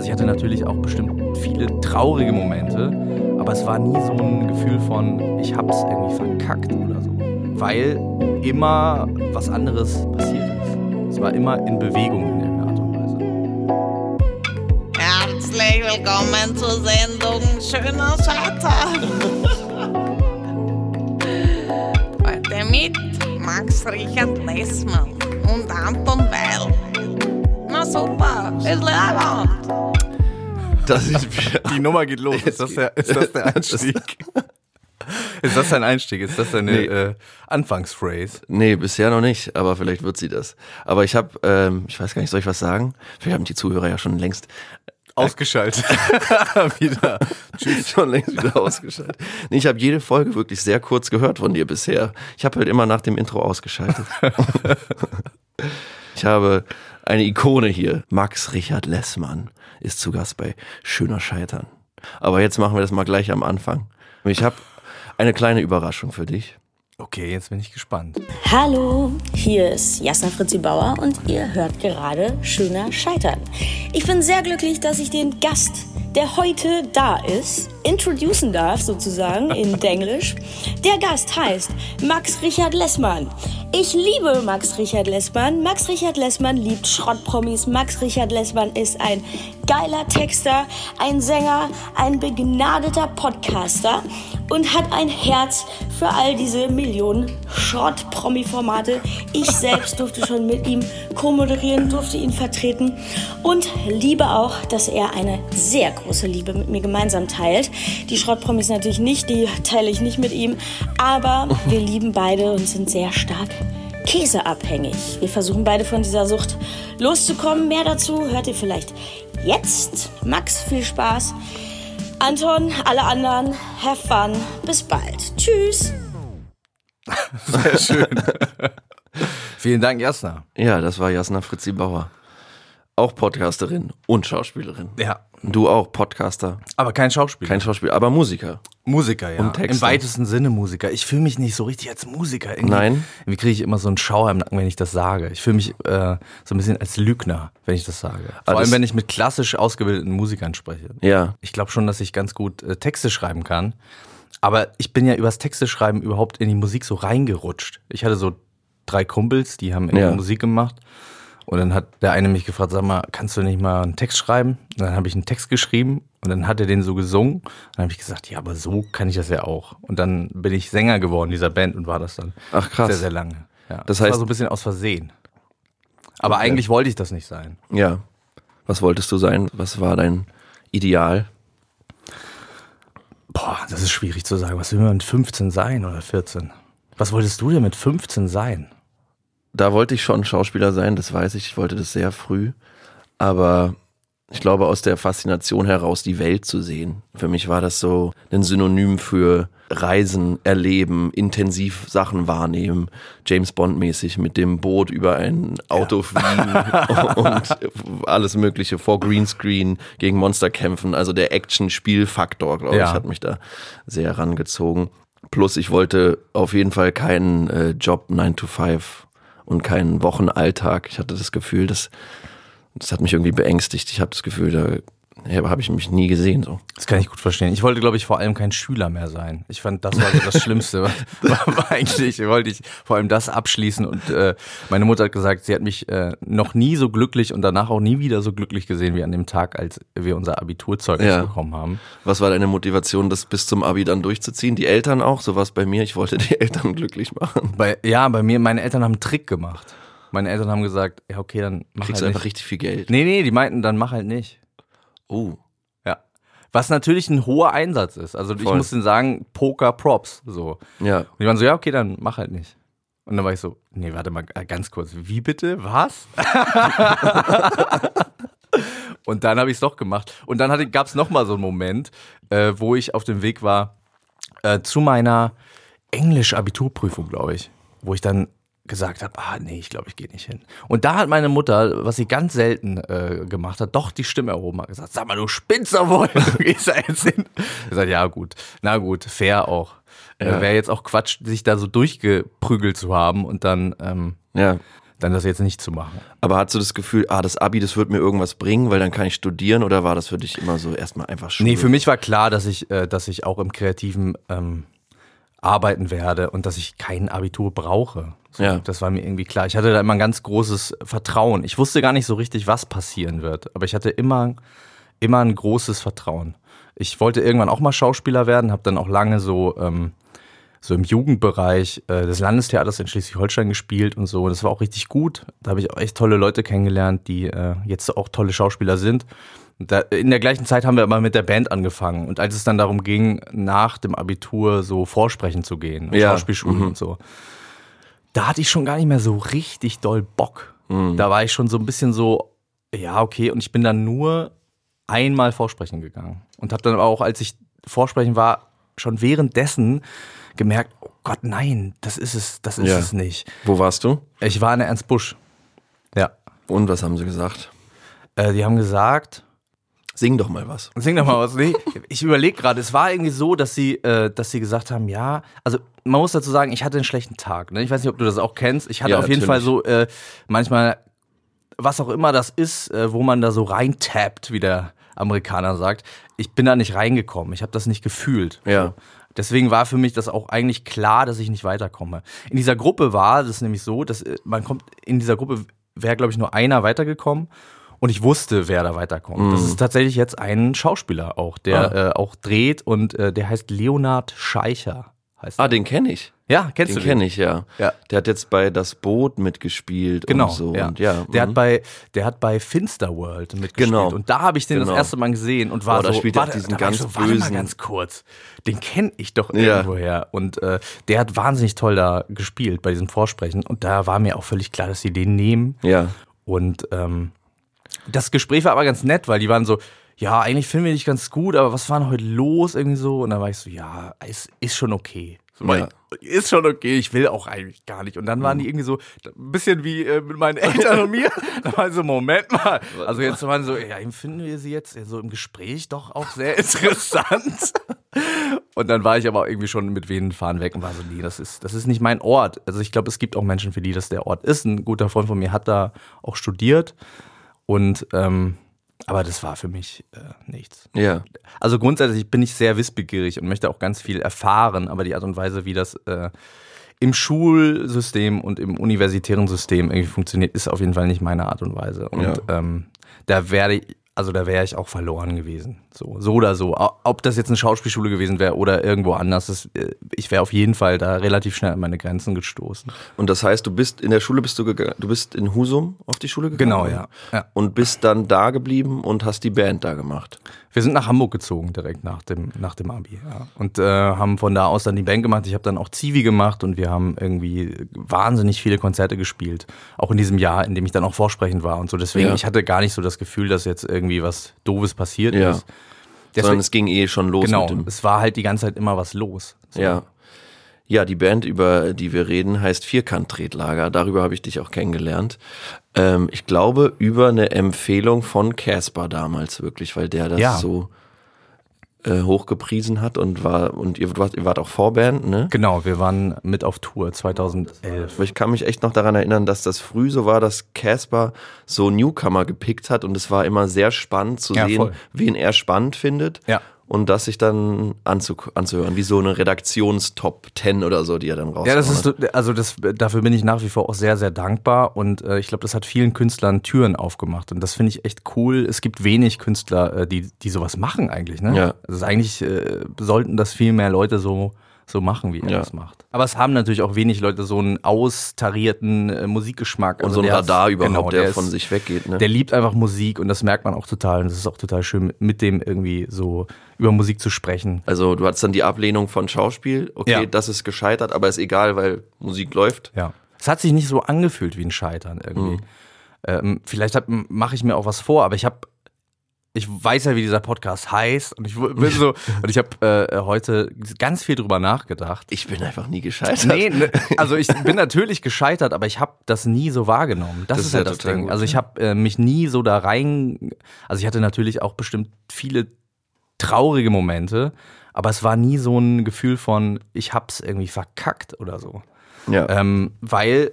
Also ich hatte natürlich auch bestimmt viele traurige Momente, aber es war nie so ein Gefühl von, ich hab's irgendwie verkackt oder so. Weil immer was anderes passiert ist. Es war immer in Bewegung in irgendeiner Art und Weise. Herzlich willkommen zur Sendung Schöner Schatter. Heute mit Max Richard Lessmann und Anton Weil. Na super, ist Leibwand. Das ist, Die Nummer geht los. Ist das der, ist das der Einstieg? Ist das dein Einstieg? Ist das deine Nee. äh, Anfangsphrase? nee, bisher noch nicht, aber vielleicht wird sie das. Aber ich habe, ähm, ich weiß gar nicht, soll ich was sagen? Vielleicht haben die Zuhörer ja schon längst, Ausgeschaltet. Wieder. schon längst wieder ausgeschaltet. Nee, ich habe jede Folge wirklich sehr kurz gehört von dir bisher. Ich habe halt immer nach dem Intro ausgeschaltet. ich habe eine Ikone hier. Max Richard Lessmann ist zu Gast bei Schöner Scheitern. Aber jetzt machen wir das mal gleich am Anfang. Ich habe eine kleine Überraschung für dich. Okay, jetzt bin ich gespannt. Hallo, hier ist Jasna Fritzi Bauer und ihr hört gerade Schöner Scheitern. Ich bin sehr glücklich, dass ich den Gast, der heute da ist, introducen darf, sozusagen in Denglisch. Der Gast heißt Max Richard Lessmann. Ich liebe Max Richard Lessmann. Max Richard Lessmann liebt Schrottpromis. Max Richard Lessmann ist ein geiler Texter, ein Sänger, ein begnadeter Podcaster und hat ein Herz für all diese Millionen Schrott-Promi-Formate. Ich selbst durfte schon mit ihm co-moderieren, durfte ihn vertreten und liebe auch, dass er eine sehr große Liebe mit mir gemeinsam teilt. Die Schrottpromis natürlich nicht, die teile ich nicht mit ihm, aber wir lieben beide und sind sehr stark käseabhängig. Wir versuchen beide von dieser Sucht loszukommen. Mehr dazu hört ihr vielleicht jetzt. Max, viel Spaß. Anton, alle anderen, have fun. Bis bald. Tschüss. Sehr schön. Vielen Dank, Jasna. Ja, das war Jasna Fritzi Bauer. Auch Podcasterin und Schauspielerin. Ja. Du auch Podcaster, Aber kein Schauspieler. kein Schauspieler, aber Musiker. Musiker, ja. Und Texter. Im weitesten Sinne Musiker. Ich fühle mich nicht so richtig als Musiker. Irgendwie, Nein? Irgendwie kriege ich immer so einen Schauer im Nacken, wenn ich das sage. Ich fühle mich äh, so ein bisschen als Lügner, wenn ich das sage. Vor Ah, allem, wenn ich mit klassisch ausgebildeten Musikern spreche. Ja. Ich glaube schon, dass ich ganz gut äh, Texte schreiben kann. Aber ich bin ja übers Texte schreiben überhaupt in die Musik so reingerutscht. Ich hatte so drei Kumpels, die haben irgendwie Ja. Musik gemacht. Und dann hat der eine mich gefragt, sag mal, kannst du nicht mal einen Text schreiben? Und dann habe ich einen Text geschrieben und dann hat er den so gesungen. Dann habe ich gesagt, ja, aber so kann ich das ja auch. Und dann bin ich Sänger geworden dieser Band und war das dann Ach, krass. sehr, sehr lange. Ja, Das war heißt- so ein bisschen aus Versehen. Aber Okay. eigentlich wollte ich das nicht sein. Ja. Was wolltest du sein? Was war dein Ideal? Boah, das ist schwierig zu sagen. Was will man mit 15 sein oder 14? Was wolltest du denn mit 15 sein? Da wollte ich schon Schauspieler sein, das weiß ich. Ich wollte das sehr früh. Aber ich glaube, aus der Faszination heraus, die Welt zu sehen. Für mich war das so ein Synonym für Reisen, Erleben, intensiv Sachen wahrnehmen. James Bond-mäßig mit dem Boot über ein Auto fliegen und alles Mögliche vor Greenscreen gegen Monster kämpfen. Also der Action-Spielfaktor, glaube Ja. ich, hat mich da sehr herangezogen. Plus ich wollte auf jeden Fall keinen äh, Job 9 to 5 und keinen Wochenalltag. Ich hatte das Gefühl, das, das hat mich irgendwie beängstigt. Ich habe das Gefühl, da habe ich mich nie gesehen. So. Das kann ich gut verstehen. Ich wollte, glaube ich, vor allem kein Schüler mehr sein. Ich fand, das war so das Schlimmste. war, war eigentlich wollte ich vor allem das abschließen. Und äh, meine Mutter hat gesagt, sie hat mich äh, noch nie so glücklich und danach auch nie wieder so glücklich gesehen wie an dem Tag, als wir unser Abiturzeugnis Ja. bekommen haben. Was war deine Motivation, das bis zum Abi dann durchzuziehen? Die Eltern auch? So war es bei mir. Ich wollte die Eltern glücklich machen. Bei, ja, bei mir, meine Eltern haben einen Trick gemacht. Meine Eltern haben gesagt, ja, okay, dann mach Kriegst halt einfach nicht. richtig viel Geld. Nee, nee, die meinten, dann mach halt nicht. Oh. Ja. Was natürlich ein hoher Einsatz ist. Also ich Voll. muss denen sagen, Poker Props. So. Ja. Und die waren so, ja, okay, dann mach halt nicht. Und dann war ich so, nee, warte mal, äh, ganz kurz, wie bitte? Was? und dann habe ich es doch gemacht. Und dann gab es nochmal so einen Moment, äh, wo ich auf dem Weg war äh, zu meiner Englisch-Abiturprüfung, glaube ich. Wo ich dann gesagt habe, ah nee, ich glaube, ich gehe nicht hin. Und da hat meine Mutter, was sie ganz selten äh, gemacht hat, doch die Stimme erhoben, hat gesagt, sag mal, du spinnst doch wohl, du gehst da jetzt hin. Ich gesagt, ja gut, na gut, fair auch. Äh, Ja. Wäre jetzt auch Quatsch, sich da so durchgeprügelt zu haben und dann ähm, Ja. dann das jetzt nicht zu machen. Aber hast du das Gefühl, ah, das Abi, das wird mir irgendwas bringen, weil dann kann ich studieren oder war das für dich immer so erstmal einfach Schule? Nee, für mich war klar, dass ich, äh, dass ich auch im Kreativen ähm, arbeiten werde und dass ich kein Abitur brauche. So, Ja. Das war mir irgendwie klar. Ich hatte da immer ein ganz großes Vertrauen. Ich wusste gar nicht so richtig, was passieren wird, aber ich hatte immer, immer ein großes Vertrauen. Ich wollte irgendwann auch mal Schauspieler werden, habe dann auch lange so, ähm, so im Jugendbereich äh, des Landestheaters in Schleswig-Holstein gespielt und so. Das war auch richtig gut. Da habe ich auch echt tolle Leute kennengelernt, die äh, jetzt auch tolle Schauspieler sind. Da, in der gleichen Zeit haben wir aber mit der Band angefangen. Und als es dann darum ging, nach dem Abitur so vorsprechen zu gehen, Ja, Schauspielschulen mhm. und so, da hatte ich schon gar nicht mehr so richtig doll Bock. Mhm. Da war ich schon so ein bisschen so, ja, okay. Und ich bin dann nur einmal vorsprechen gegangen. Und habe dann aber auch, als ich vorsprechen war, schon währenddessen gemerkt, oh Gott, nein, das ist es, das ist Ja. es nicht. Wo warst du? Ich war in der Ernst Busch. Ja. Und was haben sie gesagt? Äh, die haben gesagt, Sing doch mal was. Sing doch mal was. Nee, ich überlege gerade, es war irgendwie so, dass sie, äh, dass sie gesagt haben, ja, also man muss dazu sagen, ich hatte einen schlechten Tag. Ne? Ich weiß nicht, ob du das auch kennst. Ich hatte Ja, auf jeden natürlich. Fall so äh, manchmal, was auch immer das ist, äh, wo man da so reintappt, wie der Amerikaner sagt. Ich bin da nicht reingekommen. Ich habe das nicht gefühlt. Ja. So. Deswegen war für mich das auch eigentlich klar, dass ich nicht weiterkomme. In dieser Gruppe war das nämlich so, dass äh, man kommt, in dieser Gruppe wäre, glaube ich, nur einer weitergekommen. Und ich wusste, wer da weiterkommt. Das ist tatsächlich jetzt ein Schauspieler auch, der äh, auch dreht und äh, der heißt Leonard Scheicher. Heißt Ah, er. den kenne ich. ja, kennst Den du kenne ich, ja. Ja. Der hat jetzt bei Das Boot mitgespielt Genau, und so. ja. Und ja der, mhm. hat bei, der hat bei Finsterworld mitgespielt. Genau. Und da habe ich den Genau. das erste Mal gesehen und war Boah, da so, spielt warte, diesen da ganz so, warte mal bösen- ganz kurz. Den kenne ich doch Ja. irgendwoher. Und äh, der hat wahnsinnig toll da gespielt bei diesem Vorsprechen. Und da war mir auch völlig klar, dass sie den nehmen. ja. Und ähm, das Gespräch war aber ganz nett, weil die waren so, ja, eigentlich finden wir dich ganz gut, aber was war denn heute los irgendwie so? Und dann war ich so, ja, es ist schon okay. So, Ja. Ist schon okay, ich will auch eigentlich gar nicht. Und dann waren die irgendwie so, ein bisschen wie äh, mit meinen Eltern und mir. Da war ich so, Moment mal. Also jetzt waren so, ja, finden wir sie jetzt so im Gespräch doch auch sehr interessant. Und dann war ich aber irgendwie schon mit wehenden Fahnen weg und war so, nee, das ist, das ist nicht mein Ort. Also ich glaube, es gibt auch Menschen, für die das der Ort ist. Ein guter Freund von mir hat da auch studiert. Und ähm, aber das war für mich äh, nichts. Ja. Also grundsätzlich bin ich sehr wissbegierig und möchte auch ganz viel erfahren, aber die Art und Weise, wie das äh, im Schulsystem und im universitären System irgendwie funktioniert, ist auf jeden Fall nicht meine Art und Weise. Und Ja. ähm, da werde ich, also da wäre ich auch verloren gewesen. So, so oder so. Ob das jetzt eine Schauspielschule gewesen wäre oder irgendwo anders, das, äh, ich wäre auf jeden Fall da relativ schnell an meine Grenzen gestoßen. Und das heißt, du bist in der Schule bist du gegangen, du bist in Husum auf die Schule gegangen? Genau, ja. ja. Und bist dann da geblieben und hast die Band da gemacht. Wir sind nach Hamburg gezogen direkt nach dem, nach dem Abi. Ja. Und äh, haben von da aus dann die Band gemacht. Ich habe dann auch Zivi gemacht und wir haben irgendwie wahnsinnig viele Konzerte gespielt. Auch in diesem Jahr, in dem ich dann auch vorsprechend war und so. Deswegen, Ja. ich hatte gar nicht so das Gefühl, dass jetzt irgendwie was Doofes passiert Ja. ist. Sondern Deswegen, es ging eh schon los genau, es war halt die ganze Zeit immer was los. So. Ja. Ja, die Band, über die wir reden, heißt Vierkant-Tretlager. Darüber habe ich dich auch kennengelernt. Ähm, ich glaube, über eine Empfehlung von Casper damals wirklich, weil der das Ja. so äh, hochgepriesen hat und war, und ihr wart, ihr wart auch Vorband, ne? Genau, wir waren mit auf Tour 2011. Aber Ich kann mich echt noch daran erinnern, dass das früh so war, dass Casper so Newcomer gepickt hat und es war immer sehr spannend zu Ja, sehen, voll. wen er spannend findet. Ja. Und das sich dann anzu anzuhören, wie so eine Redaktionstop 10 oder so, die er dann raushaut. Ja, das ist so- also das dafür bin ich nach wie vor auch sehr sehr dankbar und äh, ich glaube, das hat vielen Künstlern Türen aufgemacht und das finde ich echt cool. Es gibt wenig Künstler, äh, die die sowas machen eigentlich, ne? Ja. Also eigentlich äh, sollten das viel mehr Leute so so machen, wie er Ja. das macht. Aber es haben natürlich auch wenig Leute so einen austarierten äh, Musikgeschmack. Und Also so ein der Radar ist- überhaupt, genau, der, ist- von sich weggeht. Ne? Der liebt einfach Musik und das merkt man auch total. Und das ist auch total schön, mit- mit dem irgendwie so über Musik zu sprechen. also du hattest dann die Ablehnung von Schauspiel. Okay, Ja. das ist gescheitert, aber ist egal, weil Musik läuft. Ja. Es hat sich nicht so angefühlt wie ein Scheitern irgendwie. Mhm. Ähm, vielleicht mache ich mir auch was vor, aber ich habe, ich weiß ja, wie dieser Podcast heißt und ich bin so und ich habe äh, heute ganz viel drüber nachgedacht. Ich bin einfach nie gescheitert. Nee, ne, also ich bin natürlich gescheitert, aber ich habe das nie so wahrgenommen. Das, Das ist ja ja das Ding. gut, also ich habe äh, mich nie so da rein. Also ich hatte natürlich auch bestimmt viele traurige Momente, aber es war nie so ein Gefühl von, ich hab's irgendwie verkackt oder so. Ja. Ähm, weil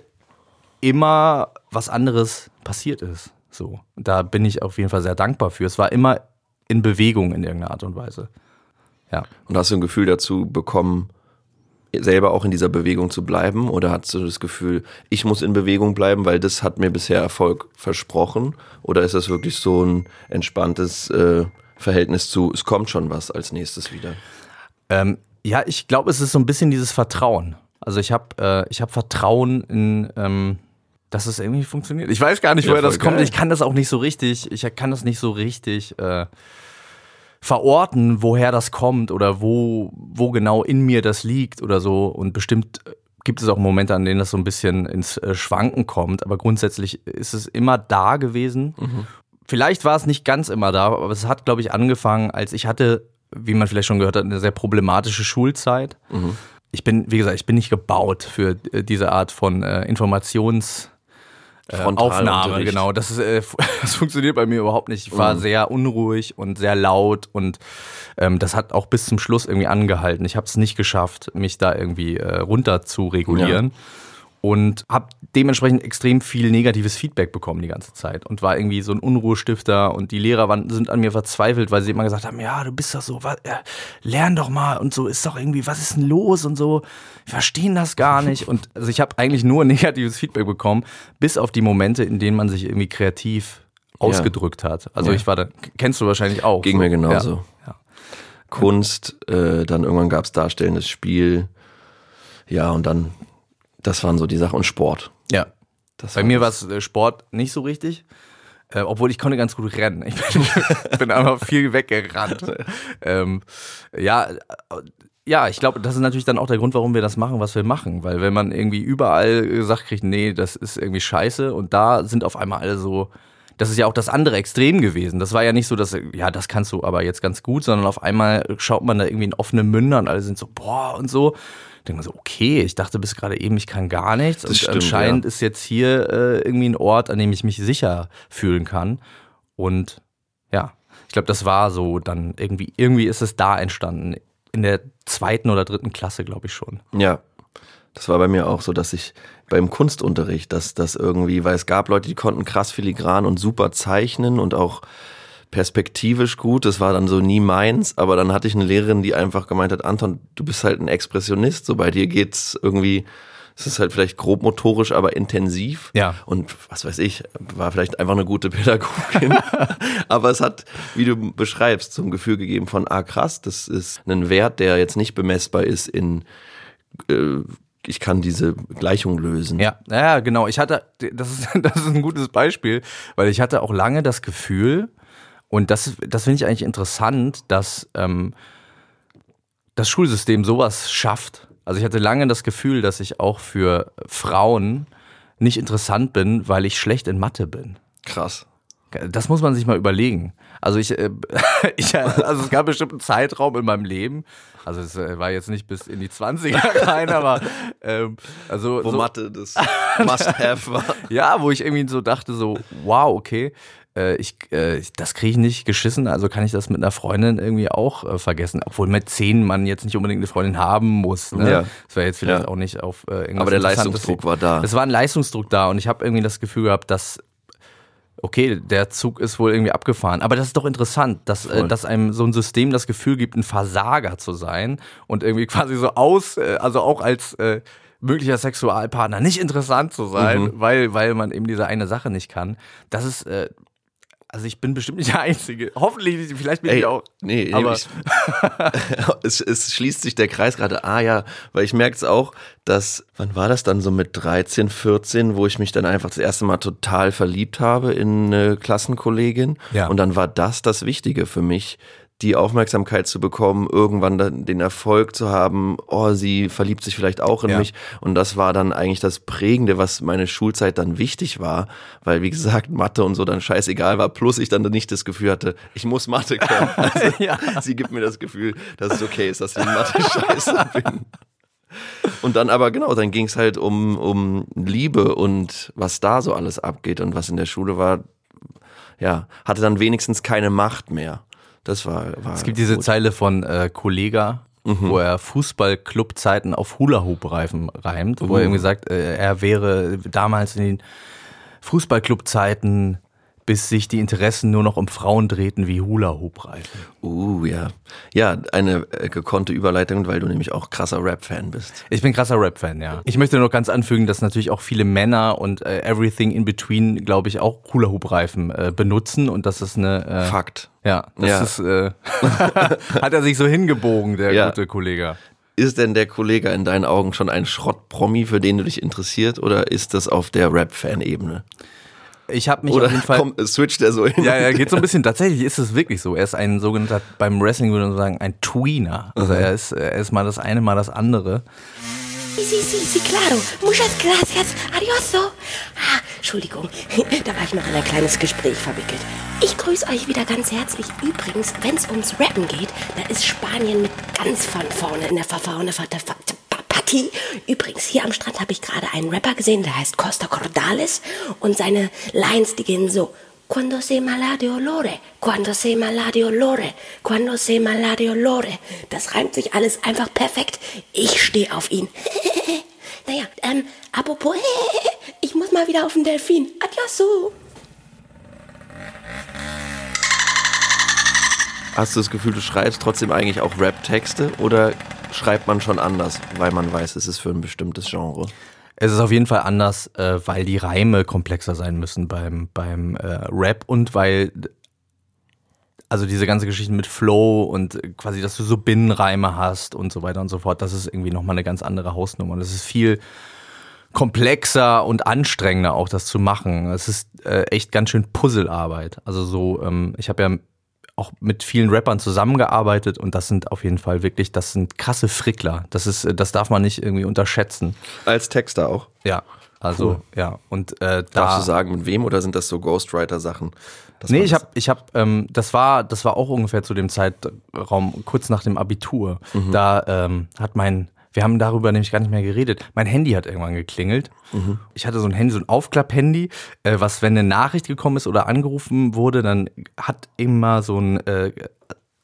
immer was anderes passiert ist. So. Da bin ich auf jeden Fall sehr dankbar für. Es war immer in Bewegung in irgendeiner Art und Weise. Ja. Und hast du ein Gefühl dazu bekommen, selber auch in dieser Bewegung zu bleiben? Oder hast du das Gefühl, ich muss in Bewegung bleiben, weil das hat mir bisher Erfolg versprochen? Oder ist das wirklich so ein entspanntes äh, Verhältnis zu, es kommt schon was als nächstes wieder? Ähm, ja, ich glaube, es ist so ein bisschen dieses Vertrauen. Also ich habe äh, ich hab Vertrauen in, ähm, dass es irgendwie funktioniert. Ich weiß gar nicht, Ja, woher das voll kommt. geil. Ich kann das auch nicht so richtig, ich kann das nicht so richtig äh, verorten, woher das kommt oder wo, wo genau in mir das liegt oder so. Und bestimmt äh, gibt es auch Momente, an denen das so ein bisschen ins äh, Schwanken kommt. Aber grundsätzlich ist es immer da gewesen. Vielleicht war es nicht ganz immer da, aber es hat, glaube ich, angefangen, als ich hatte, wie man vielleicht schon gehört hat, eine sehr problematische Schulzeit. Ich bin, wie gesagt, ich bin nicht gebaut für äh, diese Art von äh, Informations- äh. Aufnahme, genau. Das, ist, äh, das funktioniert bei mir überhaupt nicht. Ich war sehr unruhig und sehr laut und ähm, das hat auch bis zum Schluss irgendwie angehalten. Ich habe es nicht geschafft, mich da irgendwie äh, runter zu regulieren. Und habe dementsprechend extrem viel negatives Feedback bekommen die ganze Zeit und war irgendwie so ein Unruhestifter und die Lehrer waren, sind an mir verzweifelt, weil sie immer gesagt haben, ja, du bist doch so, was, äh, lern doch mal und so ist doch irgendwie, was ist denn los und so, wir verstehen das gar nicht und also ich habe eigentlich nur negatives Feedback bekommen, bis auf die Momente, in denen man sich irgendwie kreativ ausgedrückt hat. Also Ja. ich war da, kennst du wahrscheinlich auch. Ging so. mir genauso. Ja. Kunst, äh, dann irgendwann gab es darstellendes Spiel. Ja, und dann, das waren so die Sachen. Und Sport. Ja. Das Bei mir war es äh, Sport nicht so richtig. Äh, obwohl ich konnte ganz gut rennen. Ich bin, bin einfach viel weggerannt. ähm, ja, äh, ja, ich glaube, das ist natürlich dann auch der Grund, warum wir das machen, was wir machen. Weil wenn man irgendwie überall gesagt kriegt, nee, das ist irgendwie scheiße und da sind auf einmal alle so, das ist ja auch das andere Extrem gewesen. Das war ja nicht so, dass, ja, das kannst du aber jetzt ganz gut, sondern auf einmal schaut man da irgendwie in offene Münder und alle sind so, boah, und so. Denkt man so, okay, ich dachte bis gerade eben, ich kann gar nichts. und stimmt, anscheinend ja. ist jetzt hier äh, irgendwie ein Ort, an dem ich mich sicher fühlen kann. Und ja, ich glaube, das war so dann irgendwie, irgendwie ist es da entstanden. In der zweiten oder dritten Klasse, glaube ich schon. Ja, das war bei mir auch so, dass ich beim Kunstunterricht, dass das irgendwie, weil es gab Leute, die konnten krass filigran und super zeichnen und auch perspektivisch gut. Das war dann so nie meins, aber dann hatte ich eine Lehrerin, die einfach gemeint hat, Anton, du bist halt ein Expressionist, so bei dir geht's irgendwie, es ist halt vielleicht grob motorisch, aber intensiv. Ja. Und was weiß ich, war vielleicht einfach eine gute Pädagogin. aber es hat, wie du beschreibst, ein Gefühl gegeben von, ah krass, das ist ein Wert, der jetzt nicht bemessbar ist in äh, ich kann diese Gleichung lösen. Ja, ja, genau. Ich hatte, das ist, das ist ein gutes Beispiel, weil ich hatte auch lange das Gefühl, und das, das finde ich eigentlich interessant, dass ähm, das Schulsystem sowas schafft. Also ich hatte lange das Gefühl, dass ich auch für Frauen nicht interessant bin, weil ich schlecht in Mathe bin. Krass. Das muss man sich mal überlegen. Also ich, äh, ich also es gab bestimmt einen Zeitraum in meinem Leben, also es äh, war jetzt nicht bis in die 20er rein, aber ähm, also Wo so, Mathe das Must-Have war. ja, wo ich irgendwie so dachte, so, wow, okay, äh, ich, äh, das kriege ich nicht geschissen, also kann ich das mit einer Freundin irgendwie auch äh, vergessen. Obwohl mit zehn man jetzt nicht unbedingt eine Freundin haben muss. Ne? Ja. Das wäre jetzt vielleicht Ja. auch nicht auf äh, irgendwas Aber der Leistungsdruck war da. Es war ein Leistungsdruck da und ich habe irgendwie das Gefühl gehabt, dass okay, der Zug ist wohl irgendwie abgefahren. Aber das ist doch interessant, dass, äh, dass einem so ein System das Gefühl gibt, ein Versager zu sein und irgendwie quasi so aus, äh, also auch als äh, möglicher Sexualpartner nicht interessant zu sein, Mhm. weil, weil man eben diese eine Sache nicht kann. Das ist, äh, also ich bin bestimmt nicht der Einzige. Hoffentlich vielleicht bin Ey, ich auch. nee, aber- ich, es, es schließt sich der Kreis gerade. Ah ja, weil ich merke es auch, dass, wann war das dann so mit 13, 14, wo ich mich dann einfach das erste Mal total verliebt habe in eine Klassenkollegin. Ja. Und dann war das das Wichtige für mich, die Aufmerksamkeit zu bekommen, irgendwann dann den Erfolg zu haben, oh, sie verliebt sich vielleicht auch in Ja. mich. Und das war dann eigentlich das Prägende, was meine Schulzeit dann wichtig war, weil wie gesagt, Mathe und so dann scheißegal war, plus ich dann nicht das Gefühl hatte, ich muss Mathe können. Also, Ja. Sie gibt mir das Gefühl, dass es okay ist, dass ich in Mathe scheiße bin. Und dann aber genau, dann ging es halt um, um Liebe und was da so alles abgeht und was in der Schule war, ja, hatte dann wenigstens keine Macht mehr. Das war, war Es gibt diese gut. Zeile von äh, Kollega. wo er Fußballclub-Zeiten auf Hula-Hoop-Reifen reimt, wo er irgendwie sagt, äh, er wäre damals in den Fußballclub-Zeiten, bis sich die Interessen nur noch um Frauen drehten wie Hula-Hoop-Reifen. Uh, ja. Ja, eine äh, gekonnte Überleitung, weil du nämlich auch krasser Rap-Fan bist. Ich bin krasser Rap-Fan, ja. Ich möchte nur ganz anfügen, dass natürlich auch viele Männer und äh, Everything in Between, glaube ich, auch Hula-Hoop-Reifen äh, benutzen und das ist eine... Äh, Fakt. Ja, das Ja. ist... Äh, hat er sich so hingebogen, der Ja. gute Kollege. Ist denn der Kollege in deinen Augen schon ein Schrott-Promi, für den du dich interessierst, oder ist das auf der Rap-Fan-Ebene? Ich habe mich Oder auf jeden Fall... komm, switcht er so hin? Ja, ja, geht so ein bisschen. Tatsächlich ist es wirklich so. Er ist ein sogenannter, beim Wrestling würde man sagen, ein Tweener. Also er ist, er ist mal das eine, mal das andere. Sí, sí, sí, sí, claro. Muchas gracias. Adioso. Ah, Entschuldigung, da war ich noch in ein kleines Gespräch verwickelt. Ich grüße euch wieder ganz herzlich. Übrigens, wenn es ums Rappen geht, da ist Spanien mit ganz von vorne in der verfahrene Partie. Übrigens, hier am Strand habe ich gerade einen Rapper gesehen, der heißt Costa Cordales. Und seine Lines, die gehen so. Cuando se mala de olore, cuando se mala de olore, cuando se mala de olore. Das reimt sich alles einfach perfekt. Ich stehe auf ihn. naja, ähm, apropos, ich muss mal wieder auf den Delfin. Adioso. Hast du das Gefühl, du schreibst trotzdem eigentlich auch Rap-Texte oder schreibt man schon anders, weil man weiß, es ist für ein bestimmtes Genre? Es ist auf jeden Fall anders, äh, weil die Reime komplexer sein müssen beim, beim äh, Rap und weil also diese ganze Geschichte mit Flow und quasi, dass du so Binnenreime hast und so weiter und so fort, das ist irgendwie nochmal eine ganz andere Hausnummer. Und es ist viel komplexer und anstrengender auch, das zu machen. Es ist äh, echt ganz schön Puzzlearbeit. Also so, ähm, ich habe ja auch mit vielen Rappern zusammengearbeitet und das sind auf jeden Fall wirklich, das sind krasse Frickler. Das ist, äh, das darf man nicht irgendwie unterschätzen. Als Texter auch. Ja, also Cool. ja und äh, da. Darfst du sagen, mit wem oder sind das so Ghostwriter-Sachen? Nee, ich habe, ich habe, ähm, das war, das war auch ungefähr zu dem Zeitraum kurz nach dem Abitur. Mhm. Da ähm, hat mein, wir haben darüber nämlich gar nicht mehr geredet. Mein Handy hat irgendwann geklingelt. Mhm. Ich hatte so ein Handy, so ein Aufklapp-Handy, äh, was, wenn eine Nachricht gekommen ist oder angerufen wurde, dann hat immer so ein äh,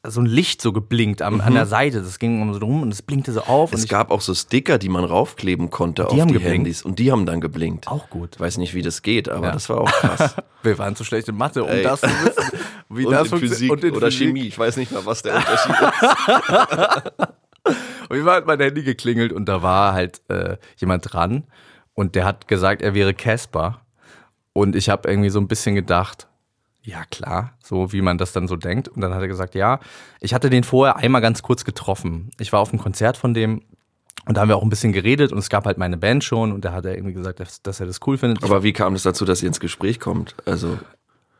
so ein Licht so geblinkt am, an der Seite. Das ging immer so rum und es blinkte so auf. Mhm. Es gab auch so Sticker, die man raufkleben konnte auf haben die geblinkt? Handys und die haben dann geblinkt. Auch gut. Ich weiß nicht, wie das geht, aber Ja. das war auch krass. wir waren zu schlecht in Mathe, um Ey. das zu wissen, wie und das in Physik und in oder Physik. Chemie. Ich weiß nicht mal, was der Unterschied ist. Und mir hat mein Handy geklingelt und da war halt äh, jemand dran und der hat gesagt, er wäre Casper. Und ich habe irgendwie so ein bisschen gedacht, ja klar, so wie man das dann so denkt. Und dann hat er gesagt, ja, ich hatte den vorher einmal ganz kurz getroffen. Ich war auf einem Konzert von dem und da haben wir auch ein bisschen geredet und es gab halt meine Band schon und da hat er irgendwie gesagt, dass, dass er das cool findet. Aber wie kam es dazu, dass ihr ins Gespräch kommt? Also,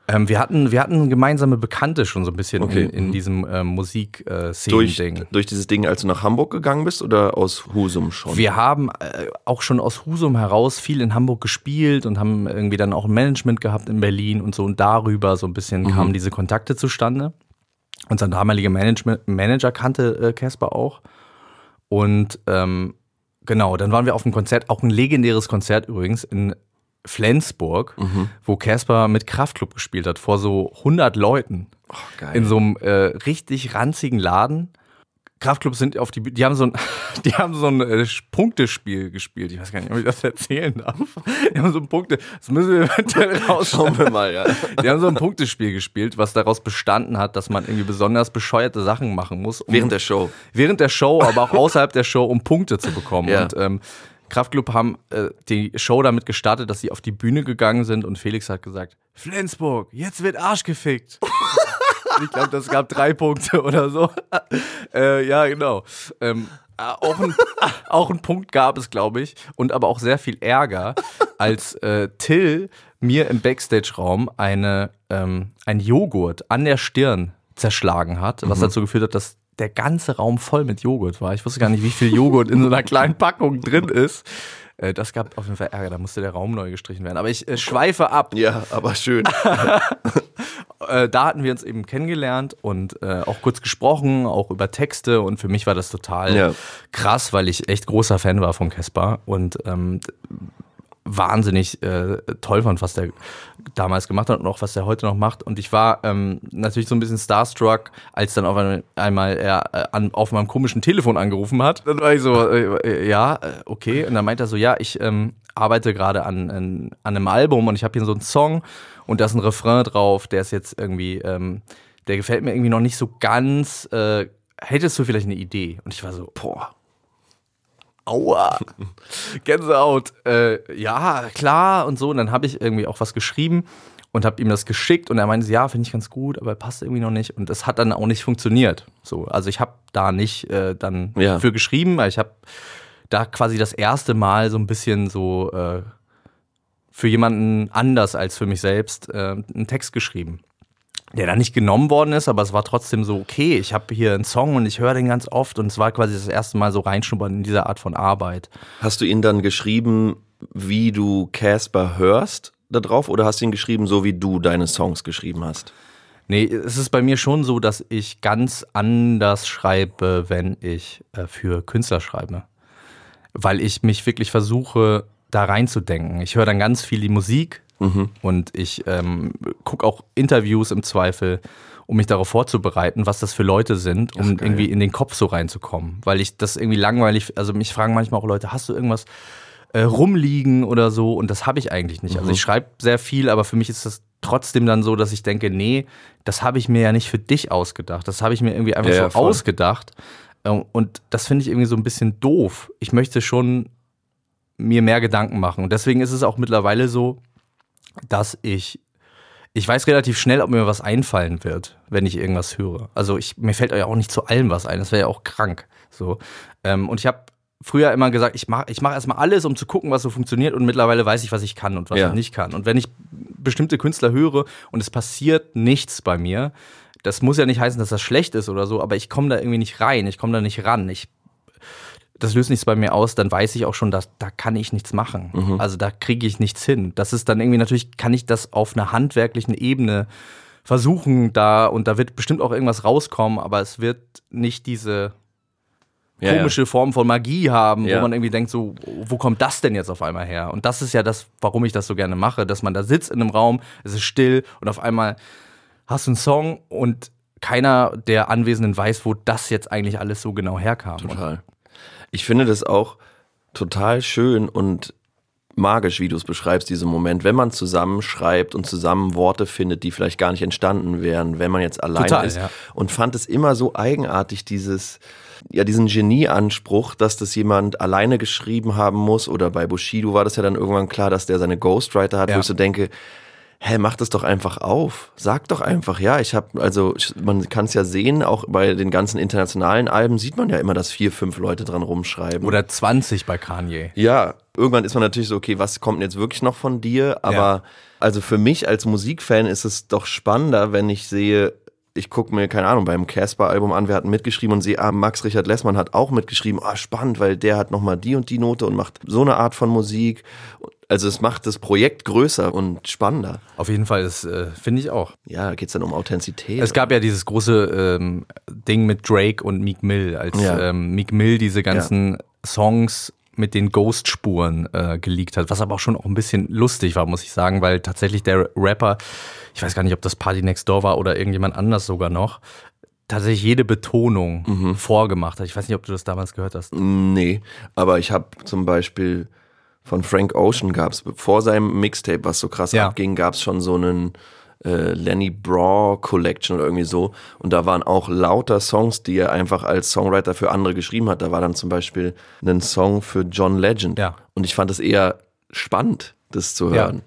ähm, wir hatten, wir hatten gemeinsame Bekannte schon so ein bisschen Okay. in, in Mhm. diesem ähm, durch, Musik-Szenen-Ding. durch dieses Ding, als du nach Hamburg gegangen bist oder aus Husum schon? Wir haben äh, auch schon aus Husum heraus viel in Hamburg gespielt und haben irgendwie dann auch ein Management gehabt in Berlin und so und darüber so ein bisschen kamen diese Kontakte zustande. Unser damaliger Management Manager kannte äh, Casper auch. Und ähm, genau, dann waren wir auf einem Konzert, auch ein legendäres Konzert übrigens in Flensburg, wo Casper mit Kraftklub gespielt hat, vor so 100 Leuten geil. in so einem äh, richtig ranzigen Laden. Kraftclubs sind auf die, Bühne- die haben so ein, die haben so ein äh, Punktespiel gespielt. Ich weiß gar nicht, ob ich das erzählen darf. Die haben so ein Punkte, das müssen wir eventuell Schauen rausschauen. wir mal, ja. Die haben so ein Punktespiel gespielt, was daraus bestanden hat, dass man irgendwie besonders bescheuerte Sachen machen muss. Um, Während der Show. während der Show, aber auch außerhalb der Show, um Punkte zu bekommen. Ja. Und ähm, Kraftklub haben äh, die Show damit gestartet, dass sie auf die Bühne gegangen sind und Felix hat gesagt, Flensburg, jetzt wird Arsch gefickt. ich glaube, das gab drei Punkte oder so. äh, ja, genau. Ähm, äh, auch, ein, auch ein Punkt gab es, glaube ich, und aber auch sehr viel Ärger, als äh, Till mir im Backstage-Raum eine, ähm, ein Joghurt an der Stirn zerschlagen hat, was dazu geführt hat, dass der ganze Raum voll mit Joghurt war. Ich wusste gar nicht, wie viel Joghurt in so einer kleinen Packung drin ist. Äh, das gab auf jeden Fall Ärger, da musste der Raum neu gestrichen werden. Aber ich äh, schweife ab. Ja, aber schön. Äh, da hatten wir uns eben kennengelernt und äh, auch kurz gesprochen, auch über Texte. Und für mich war das total Ja. krass, weil ich echt großer Fan war von Caspar. Und ähm, wahnsinnig äh, toll fand, was der damals gemacht hat und auch was er heute noch macht. Und ich war ähm, natürlich so ein bisschen starstruck, als dann auf ein, einmal er äh, an, auf meinem komischen Telefon angerufen hat. Dann war ich so, äh, äh, ja, äh, okay. Und dann meinte er so, ja, ich ähm, arbeite gerade an, an, an einem Album und ich habe hier so einen Song und da ist ein Refrain drauf, der ist jetzt irgendwie, ähm, der gefällt mir irgendwie noch nicht so ganz. Äh, hättest du vielleicht eine Idee? Und ich war so, boah. Aua, Gänsehaut. Äh, ja, klar und so. Und dann habe ich irgendwie auch was geschrieben und habe ihm das geschickt und er meinte, ja, finde ich ganz gut, aber passt irgendwie noch nicht. Und das hat dann auch nicht funktioniert. So, also ich habe da nicht äh, dann Ja. für geschrieben, weil ich habe da quasi das erste Mal so ein bisschen so äh, für jemanden anders als für mich selbst äh, einen Text geschrieben. Der dann nicht genommen worden ist, aber es war trotzdem so, okay, ich habe hier einen Song und ich höre den ganz oft und es war quasi das erste Mal so reinschnuppern in diese Art von Arbeit. Hast du ihn dann geschrieben, wie du Casper hörst da drauf oder hast du ihn geschrieben, so wie du deine Songs geschrieben hast? Nee, es ist bei mir schon so, dass ich ganz anders schreibe, wenn ich äh, für Künstler schreibe. Weil ich mich wirklich versuche, da reinzudenken. Ich höre dann ganz viel die Musik und ich ähm, gucke auch Interviews im Zweifel, um mich darauf vorzubereiten, was das für Leute sind, um irgendwie in den Kopf so reinzukommen. Weil ich das irgendwie langweilig, also mich fragen manchmal auch Leute, hast du irgendwas äh, rumliegen oder so? Und das habe ich eigentlich nicht. Also ich schreibe sehr viel, aber für mich ist das trotzdem dann so, dass ich denke, nee, das habe ich mir ja nicht für dich ausgedacht. Das habe ich mir irgendwie einfach Ja, ja, so voll. ausgedacht. Ähm, Und das finde ich irgendwie so ein bisschen doof. Ich möchte schon mir mehr Gedanken machen. Und deswegen ist es auch mittlerweile so, dass ich ich weiß relativ schnell, ob mir was einfallen wird, wenn ich irgendwas höre. Also ich, mir fällt ja auch nicht zu allem was ein. Das wäre ja auch krank. So. Ähm, und ich habe früher immer gesagt, ich mache ich mach erstmal alles, um zu gucken, was so funktioniert. Und mittlerweile weiß ich, was ich kann und was Ja. ich nicht kann. Und wenn ich bestimmte Künstler höre und es passiert nichts bei mir, das muss ja nicht heißen, dass das schlecht ist oder so, aber ich komme da irgendwie nicht rein, ich komme da nicht ran. Ich das löst nichts bei mir aus, dann weiß ich auch schon, dass da kann ich nichts machen. Also da kriege ich nichts hin. Das ist dann irgendwie natürlich, kann ich das auf einer handwerklichen Ebene versuchen da und da wird bestimmt auch irgendwas rauskommen, aber es wird nicht diese Ja, komische Form von Magie haben, Ja. wo man irgendwie denkt, so, wo kommt das denn jetzt auf einmal her? Und das ist ja das, warum ich das so gerne mache, dass man da sitzt in einem Raum, es ist still und auf einmal hast du einen Song und keiner der Anwesenden weiß, wo das jetzt eigentlich alles so genau herkam. Total. Ich finde das auch total schön und magisch, wie du es beschreibst, diesen Moment, wenn man zusammen schreibt und zusammen Worte findet, die vielleicht gar nicht entstanden wären, wenn man jetzt allein Total, ist. ja. Und fand es immer so eigenartig, dieses, ja, diesen Genieanspruch, dass das jemand alleine geschrieben haben muss. Oder bei Bushido war das ja dann irgendwann klar, dass der seine Ghostwriter hat, Ja. wo ich so denke, hä, mach das doch einfach auf. Sag doch einfach, ja, ich habe, also ich- man kann es ja sehen, auch bei den ganzen internationalen Alben sieht man ja immer, dass vier, fünf Leute dran rumschreiben. Oder 20 bei Kanye. ja, irgendwann ist man natürlich so, okay, was kommt denn jetzt wirklich noch von dir? Aber Ja. also für mich als Musikfan ist es doch spannender, wenn ich sehe, ich gucke mir, keine Ahnung, beim Casper-Album an, wer hat mitgeschrieben und sehe, ah, Max Richard Lessmann hat auch mitgeschrieben. Ah, spannend, weil der hat nochmal die und die Note und macht so eine Art von Musik. Also es macht das Projekt größer und spannender. Auf jeden Fall, das äh, finde ich auch. Ja, da geht es dann um Authentizität. Es gab ja dieses große ähm, Ding mit Drake und Meek Mill, als Ja. ähm, Meek Mill diese ganzen Songs mit den Ghost-Spuren äh, geleakt hat, was aber auch schon auch ein bisschen lustig war, muss ich sagen, weil tatsächlich der Rapper, ich weiß gar nicht, ob das Party Next Door war oder irgendjemand anders sogar noch, tatsächlich jede Betonung Mhm. vorgemacht hat. Ich weiß nicht, ob du das damals gehört hast. Nee, aber ich habe zum Beispiel von Frank Ocean gab es, vor seinem Mixtape, was so krass Ja. abging, gab es schon so einen äh, Lenny Braw Collection oder irgendwie so. Und da waren auch lauter Songs, die er einfach als Songwriter für andere geschrieben hat. Da war dann zum Beispiel ein Song für John Legend. Ja. Und ich fand es eher spannend, das zu Ja. hören.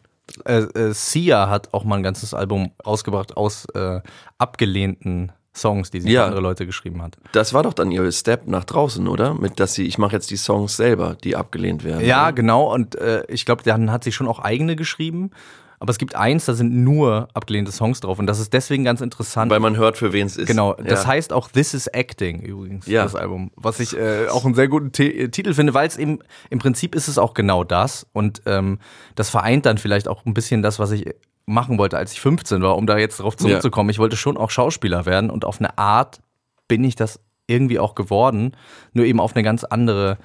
Äh, äh, Sia hat auch mal ein ganzes Album rausgebracht aus äh, abgelehnten Songs, die sie Ja. für andere Leute geschrieben hat. Das war doch dann ihr Step nach draußen, oder? Mit dass sie, ich mache jetzt die Songs selber, die abgelehnt werden. Ja, oder? genau. Und äh, ich glaube, dann hat sie schon auch eigene geschrieben. Aber es gibt eins, da sind nur abgelehnte Songs drauf. Und das ist deswegen ganz interessant. Weil man hört, für wen es ist. genau, das ja. heißt auch This is Acting übrigens, Ja. das Album. Was ich äh, auch einen sehr guten T äh, Titel finde, weil es eben, im Prinzip ist es auch genau das. Und ähm, das vereint dann vielleicht auch ein bisschen das, was ich machen wollte, als ich 15 war, um da jetzt drauf zurückzukommen. Ich wollte schon auch Schauspieler werden und auf eine Art bin ich das irgendwie auch geworden. Nur eben auf eine ganz andere,